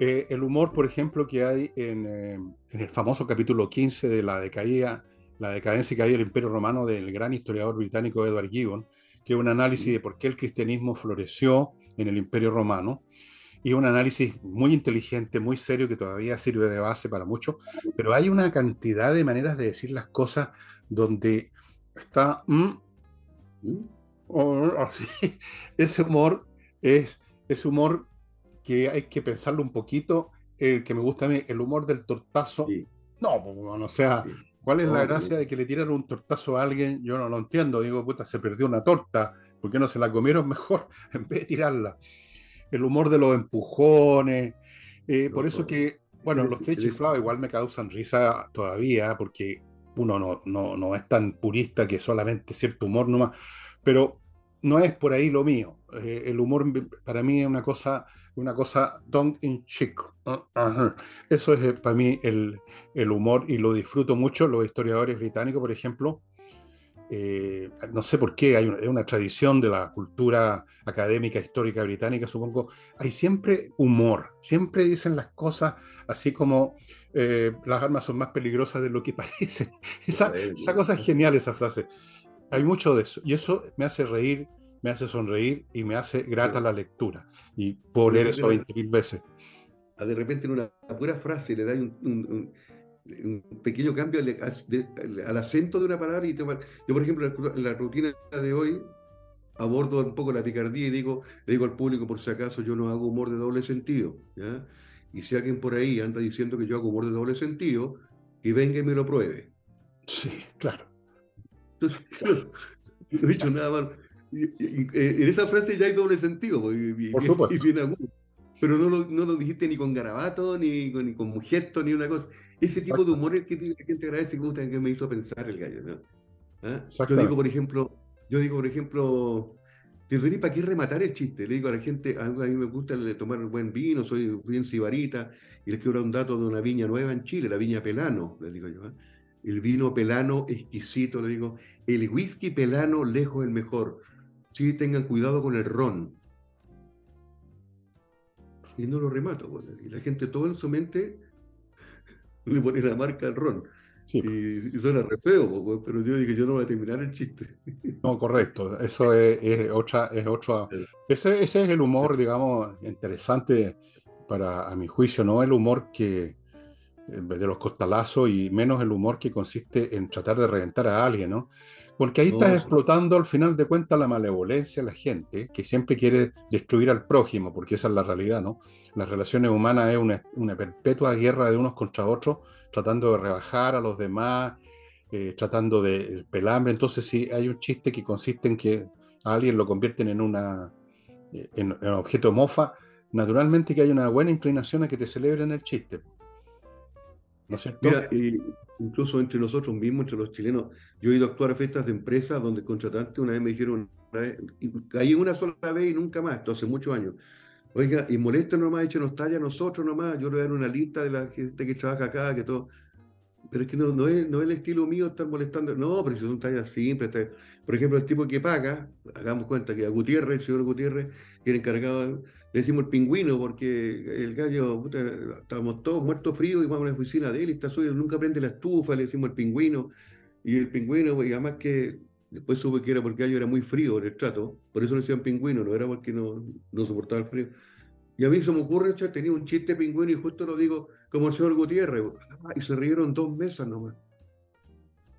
Eh, el humor, por ejemplo, que hay en, eh, en, el famoso capítulo 15 de la decaída, la decadencia y caída del Imperio Romano del gran historiador británico Edward Gibbon, que es un análisis de por qué el cristianismo floreció en el Imperio Romano y un análisis muy inteligente, muy serio, que todavía sirve de base para muchos, pero hay una cantidad de maneras de decir las cosas donde está... Mm, ese humor es, ese humor que hay que pensarlo un poquito, el que me gusta a mí, el humor del tortazo. No, pues, o sea, ¿cuál es la gracia de que le tiraron un tortazo a alguien? Yo no lo entiendo, digo, puta, se perdió una torta, ¿por qué no se la comieron mejor en vez de tirarla? El humor de los empujones. Eh, por eso que, bueno, los tres chiflados igual me causan risa todavía, porque uno no, no, no, es tan purista que solamente cierto humor nomás, pero no es por ahí lo mío. Eh, el humor para mí es una cosa, una cosa tongue in cheek. Eso es eh, para mí el, el humor y lo disfruto mucho. Los historiadores británicos, por ejemplo, eh, no sé por qué, hay una, tradición de la cultura académica histórica británica, supongo, hay siempre humor, siempre dicen las cosas así como eh, las armas son más peligrosas de lo que parecen. Esa, esa cosa es genial, esa frase. Hay mucho de eso, y eso me hace reír, me hace sonreír y me hace grata la lectura. Y por leer eso 20.000 veces. De repente en una pura frase le da un un pequeño cambio al, acento de una palabra. Y yo, por ejemplo, en la, rutina de hoy abordo un poco la picardía y digo, le digo al público, por si acaso, yo no hago humor de doble sentido. Y si alguien por ahí anda diciendo que yo hago humor de doble sentido, que venga y me lo pruebe. Sí, claro. Entonces, no he dicho nada más. Y, y- y- en esa frase ya hay doble sentido, pues, Por supuesto. y bien agudo. Pero no lo, no lo dijiste ni con garabato, ni con, ni con ni una cosa. Ese tipo de humor es que la gente agradece puta, que me hizo pensar el gallo, ¿no? ¿Ah? Yo digo, por ejemplo, yo digo, por ejemplo, ¿para qué rematar el chiste? Le digo a la gente, a mí me gusta tomar buen vino, soy bien sibarita, y les quiero dar un dato de una viña nueva en Chile, la viña Pelano, le digo yo. ¿ah? El vino Pelano exquisito, le digo, el whisky Pelano lejos el mejor. Sí, tengan cuidado con el ron. Y no lo remato, pues, y la gente todo en su mente le pone la marca al ron. Sí, Y, y suena re feo, pues, pero yo dije, yo no voy a terminar el chiste. no, correcto. Eso es, es otra, es otra. Ese, ese es el humor, digamos, interesante para, a mi juicio, no el humor que eh, de los costalazos y menos el humor que consiste en tratar de reventar a alguien, ¿no? Porque ahí No, estás sí. explotando al final de cuentas la malevolencia de la gente que siempre quiere destruir al prójimo, porque esa es la realidad, ¿no? Las relaciones humanas es una, una perpetua guerra de unos contra otros, tratando de rebajar a los demás, eh, tratando de pelambre. Entonces, si hay un chiste que consiste en que a alguien lo convierten en una eh, en, en objeto mofa, naturalmente que hay una buena inclinación a que te celebren el chiste. Mira, incluso entre nosotros mismos, entre los chilenos, yo he ido a actuar a fiestas de empresas donde contratantes una vez me dijeron, una vez, y caí una sola vez y nunca más, esto hace muchos años. Oiga, y molesta nomás, échenos talla a nosotros nomás, yo le voy a dar una lista de la gente que trabaja acá, que todo. Pero es que no, no, es, no es el estilo mío estar molestando. No, pero si son tallas simples. Por ejemplo, el tipo que paga, hagamos cuenta que a Gutiérrez, el señor Gutiérrez, que era encargado, le decimos el pingüino, porque el gallo, puta, estábamos todos muertos fríos y vamos a la oficina de él y está suyo, nunca prende la estufa, le decimos el pingüino. Y el pingüino, además que después supe que era porque el gallo era muy frío en el trato, por eso le decían pingüino, no era porque no, no soportaba el frío. Y a mí se me ocurre, che, tenía un chiste pingüino y justo lo digo como el señor Gutiérrez. Ah, y se rieron dos mesas nomás.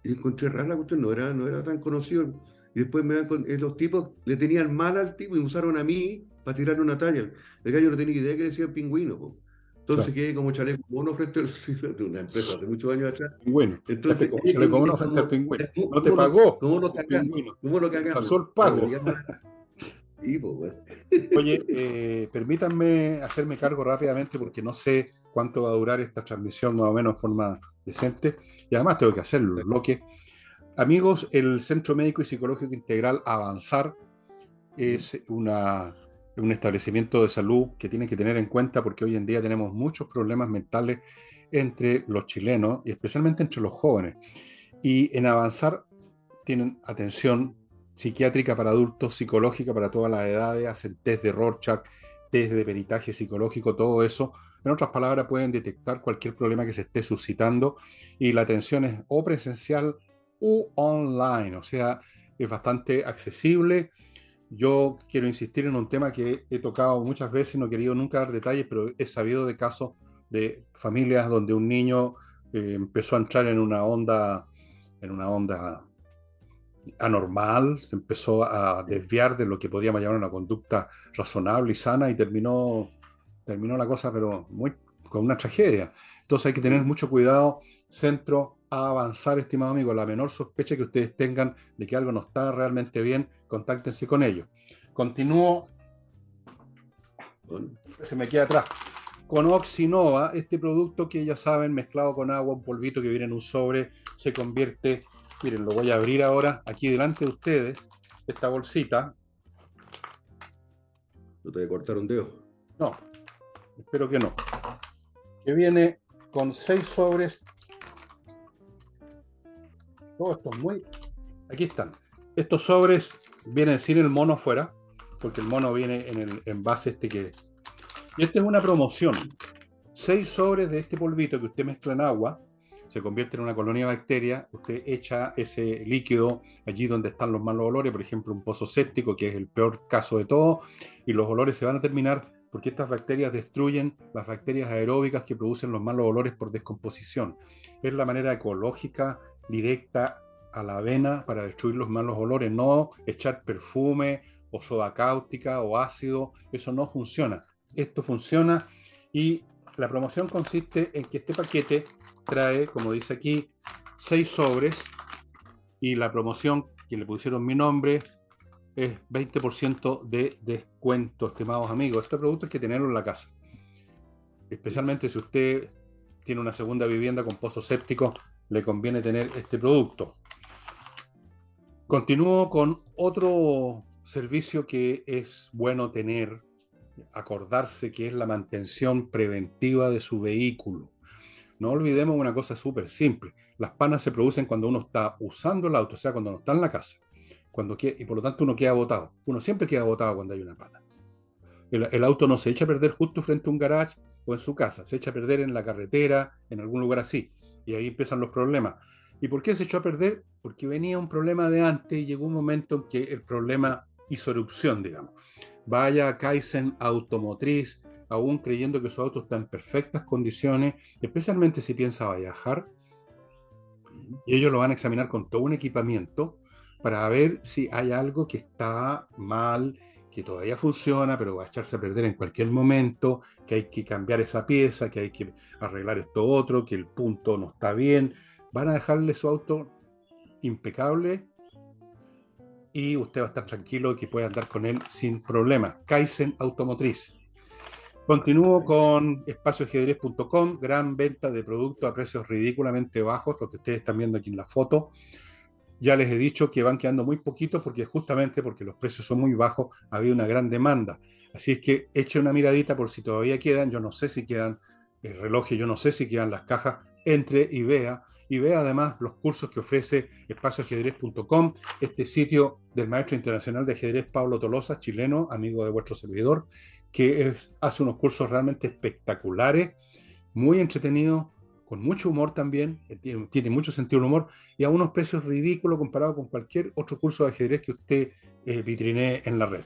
Y encontré rara la cuestión, no era, no era tan conocido. Y después me dan con, eh, los tipos le tenían mal al tipo y usaron a mí para tirarle una talla. El gallo no tenía idea que decía pingüino. po. Entonces Claro. quedé como chaleco mono frente al de una empresa hace muchos años atrás. Pingüino. Entonces, cómo se le comió frente al ¿cómo- pingüino. No te pagó. ¿Cómo lo cagamos? ¿Cómo lo cagamos? Pasó el pago. Sí, pues. Oye, eh, permítanme hacerme cargo rápidamente porque no sé cuánto va a durar esta transmisión más o menos en forma decente y además tengo que hacerlo. Lo que, amigos, el Centro Médico y Psicológico Integral Avanzar es una, un establecimiento de salud que tienen que tener en cuenta porque hoy en día tenemos muchos problemas mentales entre los chilenos y especialmente entre los jóvenes. Y en Avanzar tienen atención psiquiátrica para adultos, psicológica para todas las edades, hacen test de Rorschach, test de peritaje psicológico, todo eso. En otras palabras, pueden detectar cualquier problema que se esté suscitando y la atención es o presencial u online, o sea, es bastante accesible. Yo quiero insistir en un tema que he tocado muchas veces, no he querido nunca dar detalles, pero he sabido de casos de familias donde un niño eh, empezó a entrar en una onda, en una onda anormal, se empezó a desviar de lo que podríamos llamar una conducta razonable y sana y terminó, terminó la cosa, pero muy con una tragedia. Entonces hay que tener mucho cuidado, centro a avanzar, estimado amigo, la menor sospecha que ustedes tengan de que algo no está realmente bien, contáctense con ellos. Continúo, se me queda atrás. Con Oxinova, este producto que ya saben, mezclado con agua, un polvito que viene en un sobre, se convierte, miren, lo voy a abrir ahora aquí delante de ustedes, esta bolsita. No te voy a cortar un dedo. No, espero que no. Que viene con seis sobres. Todo esto es muy. Aquí están. Estos sobres vienen sin el mono afuera, porque el mono viene en el envase este que. Y esta es una promoción. Seis sobres de este polvito que usted mezcla en agua, se convierte en una colonia de bacterias, usted echa ese líquido allí donde están los malos olores, por ejemplo, un pozo séptico, que es el peor caso de todo, y los olores se van a terminar porque estas bacterias destruyen las bacterias aeróbicas que producen los malos olores por descomposición. Es la manera ecológica, directa a la avena para destruir los malos olores, no echar perfume o soda cáustica o ácido, eso no funciona. Esto funciona y la promoción consiste en que este paquete trae, como dice aquí, seis sobres y la promoción que le pusieron mi nombre es 20% de descuento, estimados amigos. Este producto hay que tenerlo en la casa. Especialmente si usted tiene una segunda vivienda con pozo séptico, le conviene tener este producto. Continúo con otro servicio que es bueno tener, acordarse que es la mantención preventiva de su vehículo. No olvidemos una cosa súper simple. Las panas se producen cuando uno está usando el auto, o sea, cuando no está en la casa. Cuando y por lo tanto uno queda botado. Uno siempre queda botado cuando hay una pana. El, el, auto no se echa a perder justo frente a un garage o en su casa, se echa a perder en la carretera, en algún lugar así. Y ahí empiezan los problemas. ¿Y por qué se echó a perder? Porque venía un problema de antes y llegó un momento en que el problema hizo erupción, digamos. Vaya a Kaizen Automotriz, aún creyendo que su auto está en perfectas condiciones, especialmente si piensa viajar, y ellos lo van a examinar con todo un equipamiento para ver si hay algo que está mal, que todavía funciona, pero va a echarse a perder en cualquier momento, que hay que cambiar esa pieza, que hay que arreglar esto otro, que el punto no está bien. Van a dejarle su auto impecable y usted va a estar tranquilo que puede andar con él sin problema. Kaizen Automotriz. Continúo con espacioajedrez.com, gran venta de productos a precios ridículamente bajos, lo que ustedes están viendo aquí en la foto. Ya les he dicho que van quedando muy poquitos porque justamente porque los precios son muy bajos, había una gran demanda. Así es que eche una miradita por si todavía quedan, yo no sé si quedan el reloj, yo no sé si quedan las cajas, entre y vea. Y vea además los cursos que ofrece espacioajedrez.com, este sitio del maestro internacional de ajedrez Pablo Tolosa, chileno, amigo de vuestro servidor, que hace unos cursos realmente espectaculares, muy entretenidos, con mucho humor también, eh, tiene, mucho sentido humor y a unos precios ridículos comparado con cualquier otro curso de ajedrez que usted eh, vitrinee en la red.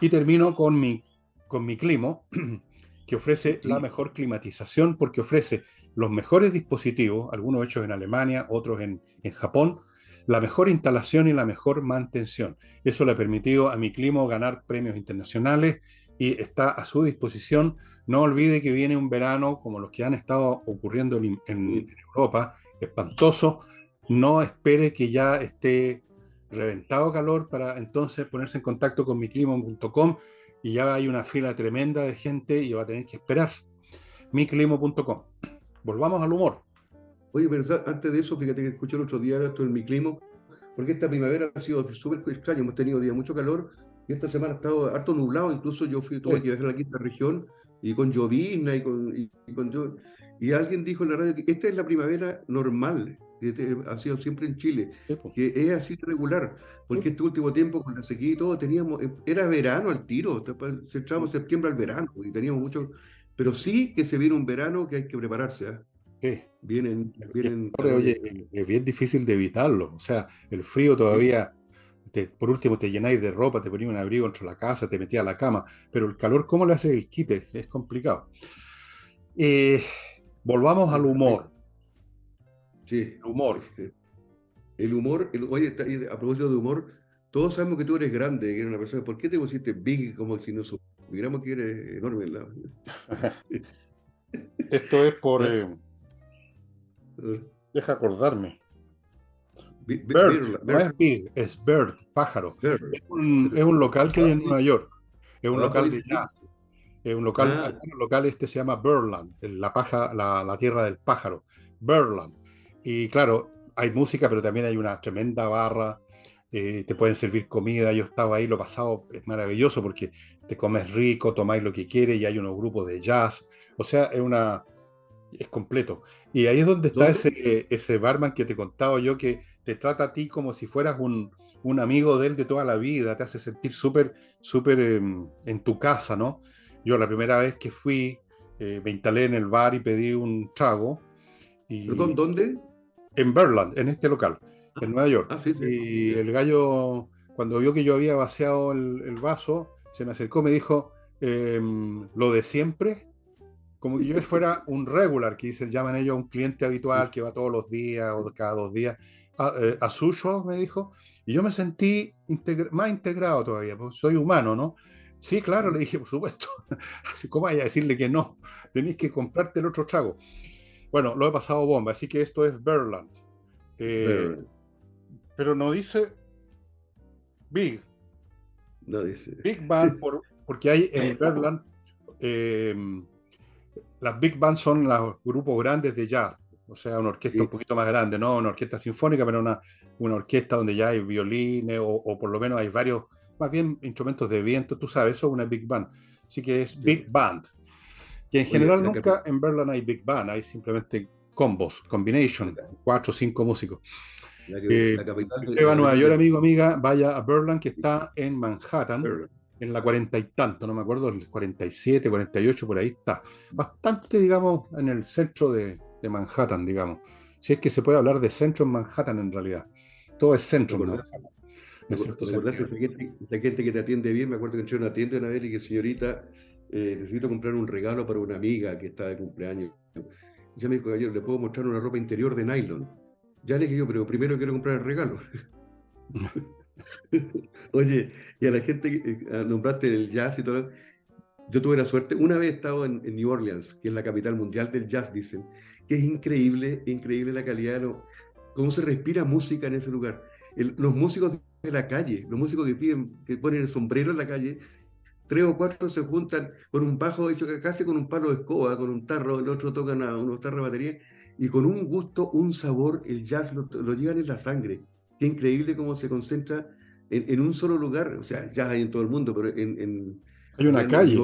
Y termino con mi, con mi climo, que ofrece la mejor climatización porque ofrece los mejores dispositivos, algunos hechos en Alemania, otros en, en Japón, la mejor instalación y la mejor mantención. Eso le ha permitido a mi climo ganar premios internacionales y está a su disposición. No olvide que viene un verano como los que han estado ocurriendo en, en, Europa, espantoso. No espere que ya esté reventado calor para entonces ponerse en contacto con miclimo.com y ya hay una fila tremenda de gente y va a tener que esperar. miclimo.com. Volvamos al humor. Oye, pero antes de eso, fíjate que escuché el otro día esto en mi clima, porque esta primavera ha sido súper extraño, hemos tenido días mucho calor y esta semana ha estado harto nublado, incluso yo fui, tuve que viajar a la quinta región y con llovizna y con, y, con y alguien dijo en la radio que esta es la primavera normal, que ha sido siempre en Chile, sí, que es así regular, porque sí. este último tiempo con la sequía y todo teníamos, era verano al tiro, se echábamos septiembre al verano y teníamos mucho, pero sí que se viene un verano que hay que prepararse. ¿eh? Sí. Vienen, vienen. Oye, es bien difícil de evitarlo, o sea, el frío todavía te, por último te llenáis de ropa, te ponías un abrigo dentro de la casa, te metías a la cama, pero el calor, ¿cómo le hace el quite? Es complicado. Eh, volvamos al humor. Sí. El humor. El humor, el, oye, a propósito de humor, todos sabemos que tú eres grande, que eres una persona. ¿Por qué te pusiste big como si no supiéramos que eres enorme? La... Esto es por. Eh, deja acordarme. Bird, Bird, no es Big, es Bird, pájaro. Bird. Es, un, es, un, local que hay en Nueva York. Es un local de jazz. Es un local, ah. un local este se llama Birdland, la, paja, la, la, tierra del pájaro. Birdland. Y claro, hay música, pero también hay una tremenda barra. Eh, te pueden servir comida. Yo estaba ahí, lo pasado es maravilloso porque te comes rico, tomáis lo que quieres y hay unos grupos de jazz. O sea, es una. Es completo. Y ahí es donde está ese, ese barman que te contaba yo que te trata a ti como si fueras un, un amigo de él de toda la vida, te hace sentir súper, súper eh, en tu casa, ¿no? Yo la primera vez que fui, eh, me instalé en el bar y pedí un trago. Y, ¿Perdón, dónde? En Berland, en este local, ah, en Nueva York. Ah, sí, sí. Y el gallo, cuando vio que yo había vaciado el, el vaso, se me acercó, me dijo, eh, lo de siempre, como que yo fuera un regular, que dicen, llaman ellos un cliente habitual que va todos los días o cada dos días a, eh, a suyo, me dijo, y yo me sentí integra más integrado todavía, porque soy humano, ¿no? Sí, claro, le dije, por supuesto. Así como vaya a decirle que no, tenéis que comprarte el otro trago. Bueno, lo he pasado bomba, así que esto es Berland. Eh, pero no dice Big. No dice. Big Band, por- porque hay en Berlín, eh, las Big Band son los grupos grandes de jazz, o sea, una orquesta Sí. un poquito más grande, no una orquesta sinfónica, pero una, una orquesta donde ya hay violines o, o por lo menos hay varios, más bien instrumentos de viento, tú sabes, eso es una Big Band. Así que es Big Band. Que en general nunca en Berlín hay Big Band, hay simplemente combos, combination, cuatro o cinco músicos. La, que- Eh, la capital de- Usted va a Nueva capital York, amigo, amiga, vaya a Berlín, que está en Manhattan, Berlín. en la cuarenta y tanto, no me acuerdo, el 47, 48, por ahí está. Bastante, digamos, en el centro de, de Manhattan, digamos. Si es que se puede hablar de centro en Manhattan en realidad. Todo es centro en. Manhattan. ¿Te en cierto acordás que sentido. esa gente, esa gente que te atiende bien? Me acuerdo que entré a una tienda una vez y que señorita, eh, necesito comprar un regalo para una amiga que está de cumpleaños. Y ya me dijo, caballero, ¿le puedo mostrar una ropa interior de nylon? Ya le dije yo, pero primero quiero comprar el regalo. Oye, y a la gente eh, nombraste el jazz y todo, yo tuve la suerte, una vez he estado en, en New Orleans, que es la capital mundial del jazz, dicen, que es increíble, increíble la calidad, de lo- cómo se respira música en ese lugar. El- los músicos de la calle, los músicos que piden, que ponen el sombrero en la calle, tres o cuatro se juntan con un bajo hecho ca- casi con un palo de escoba, con un tarro, el otro tocan a unos tarros de batería, y con un gusto, un sabor, el jazz lo, lo llevan en la sangre. Qué increíble cómo se concentra en, en un solo lugar, o sea, jazz hay en todo el mundo, pero en... en Hay una en calle,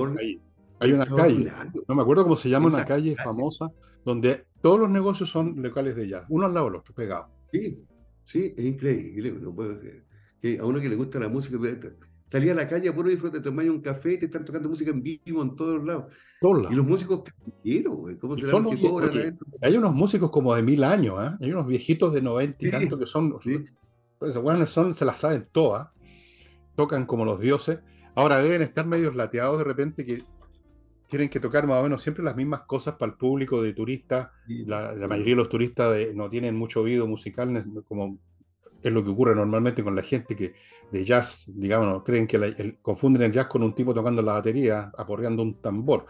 hay una calle. No me acuerdo cómo se llama una calle calle. famosa donde todos los negocios son locales de jazz, uno al lado del otro, pegados. Sí, sí, es increíble. no puedo creer. Que a uno que le gusta la música, salir a la calle a puro disfrute, te tomáis un café y te están tocando música en vivo en todos lados. Todos Y los músicos güey, ¿cómo son los que cobran oye? Hay unos músicos como de mil años, ¿ah? Hay unos viejitos de noventa y Sí, tanto que son, sí. bueno, son, se las saben todas, tocan como los dioses. Ahora deben estar medios lateados de repente que tienen que tocar más o menos siempre las mismas cosas para el público de turistas. La, la mayoría de los turistas de- no tienen mucho oído musical, como es lo que ocurre normalmente con la gente que de jazz, digamos, creen que la- el- confunden el jazz con un tipo tocando la batería, aporreando un tambor.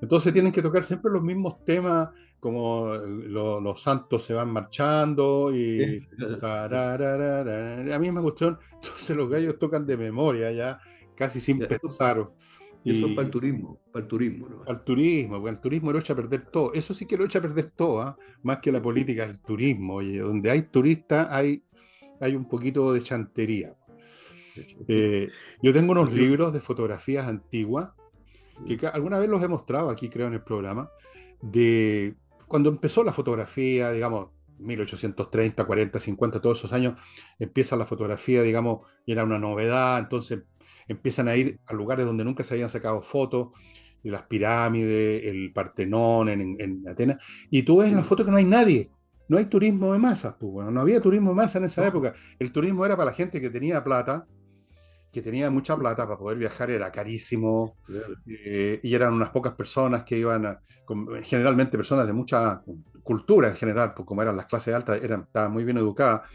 Entonces tienen que tocar siempre los mismos temas, como eh, lo- los santos se van marchando y la misma cuestión. Entonces los gallos tocan de memoria ya, casi sin Ya, pensar. Eso Y es para el turismo, para el turismo, ¿no? al turismo, porque el turismo lo echa a perder todo. Eso sí que lo echa a perder todo, ¿ah? más que la política, el turismo. Y donde hay turistas hay, hay un poquito de chantería. Eh, yo tengo unos libros de fotografías antiguas que alguna vez los he mostrado aquí, creo, en el programa, de cuando empezó la fotografía, digamos, 1830, 40, 50, todos esos años, empieza la fotografía, digamos, y era una novedad, entonces empiezan a ir a lugares donde nunca se habían sacado fotos, de las pirámides, el Partenón en, en- en Atenas, y tú ves en la foto que no hay nadie, no hay turismo de masas, pues, bueno, no había turismo de masas en esa No. época, el turismo era para la gente que tenía plata, que tenía mucha plata para poder viajar, era carísimo, eh, y eran unas pocas personas que iban, a- con- generalmente personas de mucha cultura en general, pues como eran las clases altas, eran, estaban muy bien educadas,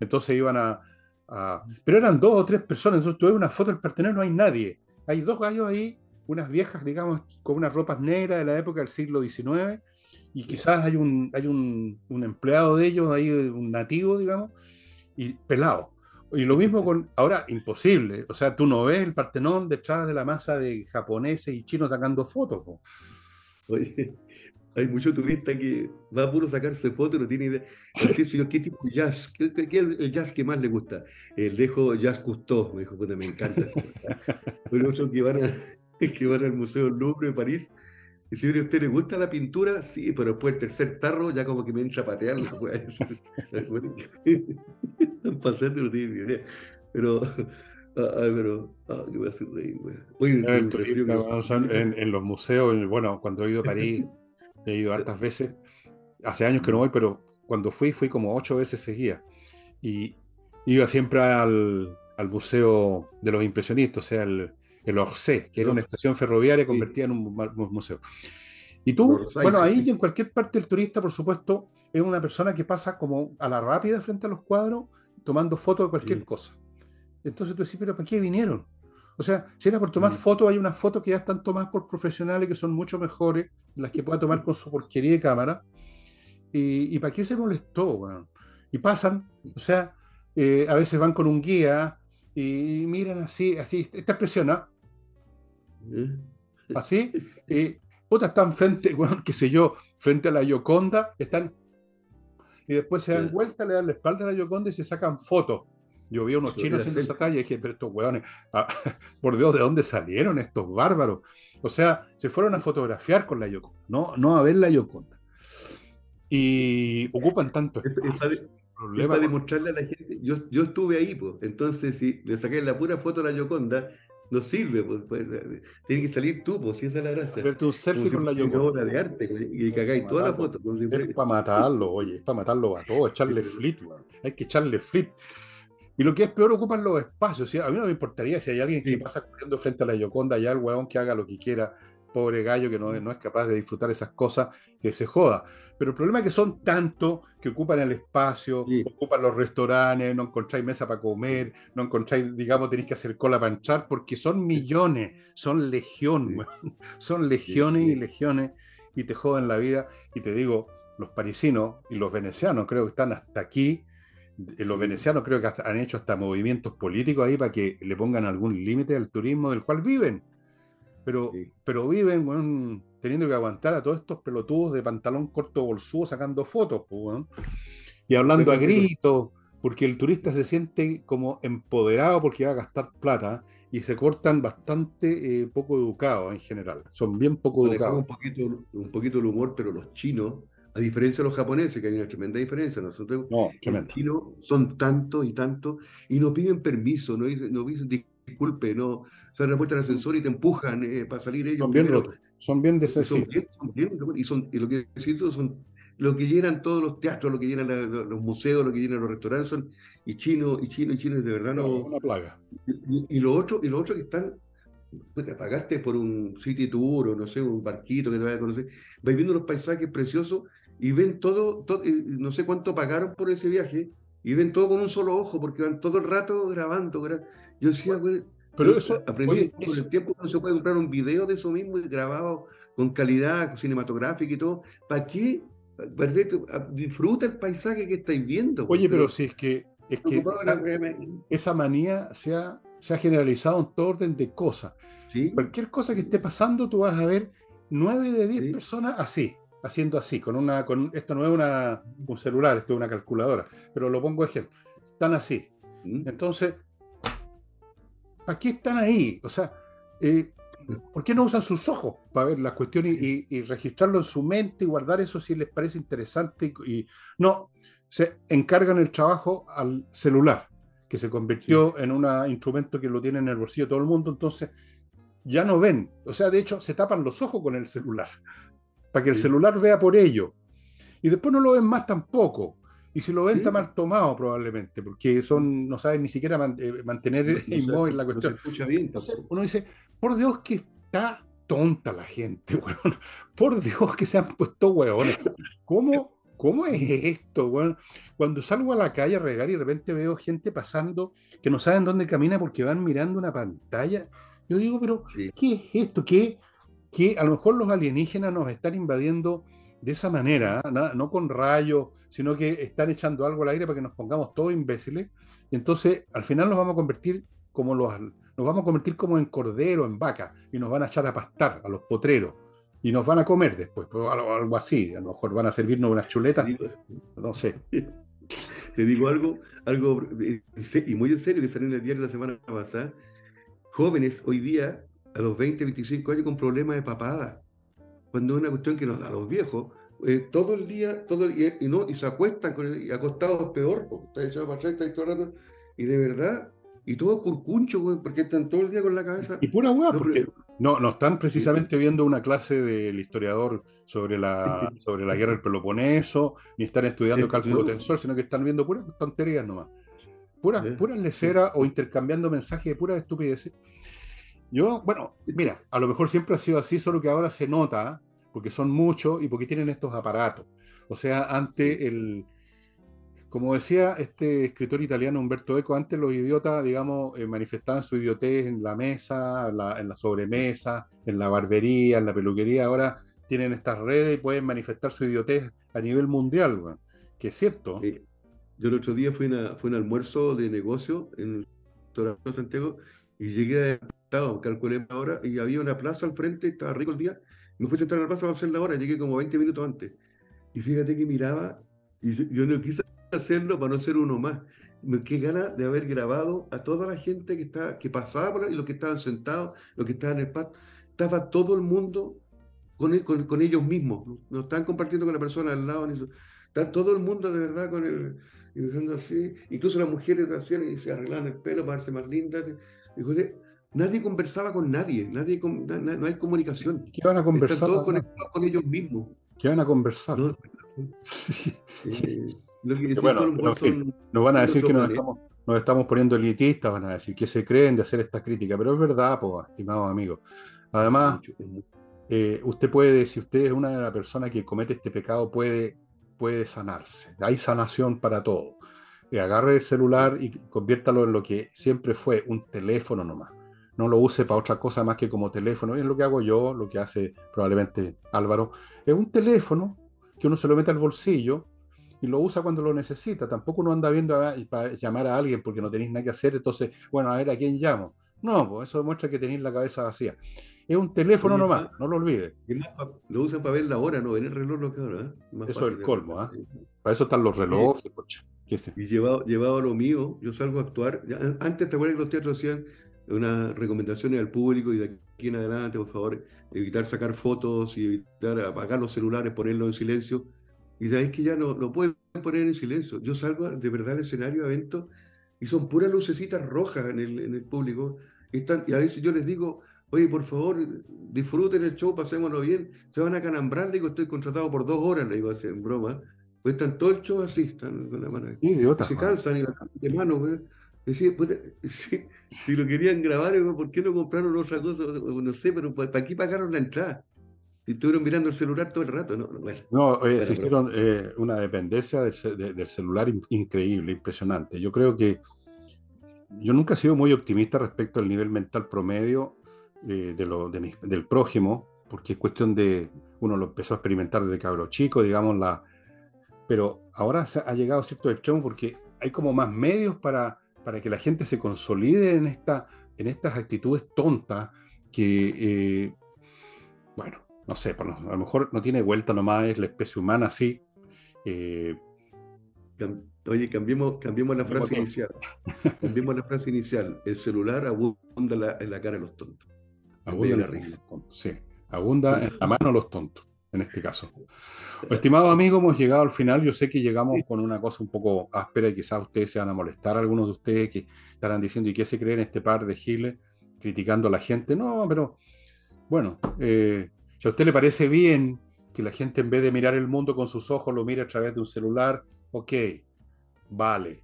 entonces iban a, a- Pero eran dos o tres personas, entonces tú ves una foto del Partenón, no hay nadie, hay dos gallos ahí, unas viejas, digamos, con unas ropas negras de la época del siglo XIX, y quizás hay un, hay un, un empleado de ellos, ahí, un nativo, digamos, y pelado. Y lo mismo con, ahora, imposible. O sea, tú no ves el Partenón detrás de la masa de japoneses y chinos sacando fotos. po. Oye, hay mucho turista que va a puro sacarse fotos y no tiene idea. ¿Qué, señor, qué tipo de jazz? ¿Qué, qué- qué es el jazz que más le gusta? El dejo Jazz Cousteau, me dijo, me encanta. Pero otros que van, a- que van al Museo Louvre de París. Y si a usted le gusta la pintura, sí, pero después el tercer tarro ya como que me entra a patear la. Están pasando, no tienen ni idea. Pero, ah, ay, pero, ah, que me hace reír. Oye, El son en, en los museos, bueno, cuando he ido a París, he ido hartas veces. Hace años que no voy, pero cuando fui, fui como ocho veces seguía. Y iba siempre al, al Museo de los Impresionistas, o sea, el, el Orsay, que era una estación ferroviaria convertida en un mu- mu- museo. Y tú, Orsay, bueno, ahí y en cualquier parte el turista, por supuesto, es una persona que pasa como a la rápida frente a los cuadros, tomando fotos de cualquier cosa. Entonces tú decís, pero ¿para qué vinieron? O sea, si era por tomar Mm. fotos, hay unas fotos que ya están tomadas por profesionales que son mucho mejores, las que pueda tomar con su porquería de cámara. ¿Y, y para qué se molestó? weón? Y pasan, o sea, eh, a veces van con un guía y miran así, así, esta expresión, ¿ah? Así, y puta, están frente, bueno, qué sé yo, frente a la Yoconda, están, y después se dan vuelta, le dan la espalda a la Yoconda y se sacan fotos. Yo vi a unos Sí, chinos haciendo esa talla y dije, pero estos hueones, ah, por Dios, ¿de dónde salieron estos bárbaros? O sea, se fueron a fotografiar con la Yoconda, no, no a ver la Yoconda. Y ocupan tanto Es- es espacio, para- demostrarle a la gente, yo, yo estuve ahí, pues. Entonces, si le saqué la pura foto a la Yoconda, no sirve, pues. pues, eh, tiene que salir tú, pues, si esa es la gracia. hacerte un selfie si con la Yoconda. obra de arte, pues, y cagáis toda la Matarlo. foto. como si Es para matarlo, oye, es para matarlo a todos, echarle flit, weón. Hay que echarle flit. Y lo que es peor, ocupan los espacios. ¿sí? A mí no me importaría si hay alguien que Sí. pasa corriendo frente a la Yoconda, ya el weón que haga lo que quiera, pobre gallo que no, no es capaz de disfrutar esas cosas, que se joda. Pero el problema es que son tantos que ocupan el espacio, Sí. ocupan los restaurantes, no encontráis mesa para comer, no encontráis, digamos, tenéis que hacer cola para entrar, porque son millones, son legión, Sí. son legiones sí. y legiones, y te joden la vida. Y te digo, los parisinos y los venecianos creo que están hasta aquí. Eh, Los venecianos creo que hasta- han hecho hasta movimientos políticos ahí para que le pongan algún límite al turismo del cual viven. Pero, Sí. pero viven weón, teniendo que aguantar a todos estos pelotudos de pantalón corto bolsudo sacando fotos, weón. y hablando a gritos, porque el turista se siente como empoderado porque va a gastar plata y se cortan bastante eh, poco educados en general. Son bien poco educados. un poquito, un poquito el humor, pero los chinos, a diferencia de los japoneses, que hay una tremenda diferencia, nosotros No, los chinos son tantos y tantos y no piden permiso, no no dicen disculpe, no se la puerta del ascensor y te empujan eh, para salir ellos Son bien rotos. Son bien de Y son y lo que siento son lo que llenan todos los teatros, lo que llenan la- los, museos, lo que llenan los restaurantes son y chinos y chinos y chinos de verdad no. Una plaga. y, y lo otro y lo otro que están puta, pagaste por un city tour o no sé un barquito que te vaya a conocer. Vais viendo los paisajes preciosos y ven todo, todo y no sé cuánto pagaron por ese viaje y ven todo con un solo ojo porque van todo el rato grabando gra- yo decía güey, Pero eso, aprendí con el tiempo uno se puede comprar un video de eso mismo grabado con calidad cinematográfica y todo. ¿Para qué? Disfruta el paisaje que estáis viendo. Oye, pero si es que, es que esa, me- esa manía se ha, se ha generalizado en todo orden de cosas. Sí, Cualquier cosa que esté pasando, tú vas a ver nueve de diez Sí. personas así, haciendo así, con una, con, esto no es una, un celular, esto es una calculadora, pero lo pongo ejemplo. Están así. ¿Mm? Entonces, ¿para qué están ahí? O sea, eh, ¿por qué no usan sus ojos para ver las cuestiones y, y- y registrarlo en su mente y guardar eso si les parece interesante? Y, no, se encargan el trabajo al celular, que se convirtió en un instrumento que lo tiene en el bolsillo todo el mundo, entonces ya no ven. O sea, de hecho, se tapan los ojos con el celular, para que el Sí. celular vea por ello. Y después no lo ven más tampoco. Y si lo ven, Sí. está mal tomado probablemente, porque son, no saben ni siquiera man- eh, mantener No- no se- inmóvil la no cuestión. escucha bien Entonces uno dice, por Dios que está tonta la gente, weón. Por Dios que se han puesto weones. ¿Cómo, cómo es esto, weón? Cuando salgo a la calle a regar y de repente veo gente pasando que no saben dónde camina porque van mirando una pantalla, yo digo, pero Sí. ¿qué es esto? ¿Qué, que a lo mejor los alienígenas nos están invadiendo de esa manera. Na- no con rayos, sino que están echando algo al aire para que nos pongamos todos imbéciles. Y entonces, al final nos vamos a convertir como los, nos vamos a convertir como en cordero, en vaca, y nos van a echar a pastar a los potreros. Y nos van a comer después, pues, algo, algo así. A lo mejor van a servirnos unas chuletas, no sé. te digo algo, algo eh, y muy en serio que salió en el diario la semana pasada. Jóvenes hoy día, a los 20, 25 años, con problemas de papada. Cuando es una cuestión que nos da a los viejos, eh, todo el día, todo el y, no, y se acuestan con el- y acostados peor, porque está echado para atrás, está ahí todo el rato, y de verdad, y todo curcuncho, güey, porque están todo el día con la cabeza. Y pura hueá, No, porque pero- no, no están precisamente viendo una clase del historiador sobre la, sobre la guerra del Peloponeso, ni están estudiando Eh, cálculo tensor, sino que están viendo puras tonterías nomás. Puras, Eh, puras leceras o intercambiando mensajes de puras estupideces. Yo, bueno, mira, a lo mejor siempre ha sido así, solo que ahora se nota, porque son muchos y porque tienen estos aparatos. O sea, antes el, como decía este escritor italiano Umberto Eco, antes los idiotas, digamos, eh, manifestaban su idiotez en la mesa, la- en la sobremesa, en la barbería, en la peluquería. Ahora tienen estas redes y pueden manifestar su idiotez a nivel mundial, weón. que es cierto. Sí. Yo el otro día fui a, fui un almuerzo de negocio en Santiago, y llegué a calculé la hora, y había una plaza al frente, estaba rico el día, me fui a sentar en la plaza para hacer la hora, llegué como 20 minutos antes. Y fíjate que miraba, y yo no quise hacerlo para no ser uno más. Qué gana de haber grabado a toda la gente que, está, que pasaba por ahí, los que estaban sentados, los que estaban en el pad. Estaba todo el mundo con, e, con, con, ellos mismos. No están compartiendo con la persona al lado. Ni está todo el mundo de verdad con el. Y así. Incluso las mujeres hacían y se arreglaban el pelo para verse más lindas. Nadie conversaba con nadie. nadie no hay comunicación. ¿Qué van a conversar? Están todos conectados con ellos mismos. ¿Qué van a conversar? No, eh, bueno, nos van a decir que nos estamos, nos estamos, poniendo elitistas, van a decir que se creen de hacer esta crítica, pero es verdad, pues, estimados amigos. Además, eh, usted puede, si usted es una de las personas que comete este pecado, puede, puede sanarse. Hay sanación para todo. Eh, agarre el celular y conviértalo en lo que siempre fue, un teléfono nomás. No lo use para otra cosa más que como teléfono. Es lo que hago yo, lo que hace probablemente Álvaro. Es un teléfono que uno se lo mete al bolsillo y lo usa cuando lo necesita. Tampoco uno anda viendo para llamar a alguien porque no tenéis nada que hacer, entonces, bueno, a ver a quién llamo. No, pues eso demuestra que tenéis la cabeza vacía. Es un teléfono nomás, no lo olvides. Lo usan para ver la hora, no ver el reloj lo que ahora. ¿eh? Eso es el colmo, ¿ah? Para eso están los relojes, Y llevado, llevado a lo mío, yo salgo a actuar. Antes, ¿te acuerdas que los teatros hacían unas recomendaciones al público y de aquí en adelante, por favor, evitar sacar fotos y evitar apagar los celulares, ponerlos en silencio? Y ahí que ya no lo pueden poner en silencio. Yo salgo de verdad al escenario, a eventos, y son puras lucecitas rojas en el, en el público. Y, están, y a veces yo les digo, oye, por favor, disfruten el show, pasémoslo bien. Se van a canambrar, digo, estoy contratado por dos horas, le digo en broma. Pues están todo el show así, están con la mano. Idiota, se cansan y la de mano, pues, si, lo querían grabar, ¿por qué no compraron otra cosa? No sé, pero ¿para qué pagaron la entrada? Y estuvieron mirando el celular todo el rato. No, bueno, no eh, se hicieron eh, una dependencia del, del, celular increíble, impresionante. Yo creo que yo nunca he sido muy optimista respecto al nivel mental promedio eh, de lo, del prójimo, porque es cuestión de, uno lo empezó a experimentar desde cabro chico, digamos, la, pero ahora se ha llegado cierto extremo porque hay como más medios para, para que la gente se consolide en, esta, en estas actitudes tontas que, bueno, no sé, a lo mejor no tiene vuelta nomás, es la especie humana así. Eh, oye, cambiemos, cambiemos la frase inicial. cambiemos la frase inicial. El celular abunda en la cara de los tontos. Abunda en la risa. Sí, abunda en la mano de los tontos, en este caso. Estimado amigo, hemos llegado al final. Yo sé que llegamos con una cosa un poco áspera y quizás ustedes se van a molestar, algunos de ustedes que estarán diciendo, ¿y qué se creen este par de giles criticando a la gente? No, pero bueno, eh, si a usted le parece bien que la gente en vez de mirar el mundo con sus ojos lo mire a través de un celular, ok, vale,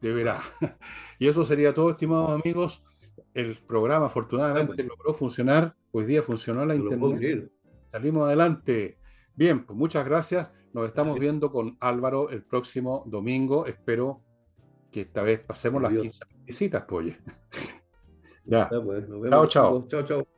deberá. Y eso sería todo, estimados amigos. El programa afortunadamente logró funcionar. Hoy día funcionó la internet. Salimos adelante. Bien, pues muchas gracias. Nos estamos viendo con Álvaro el próximo domingo. Espero que esta vez pasemos las 15 visitas, pues. ya. Pues, chao, chao. Chao, chao.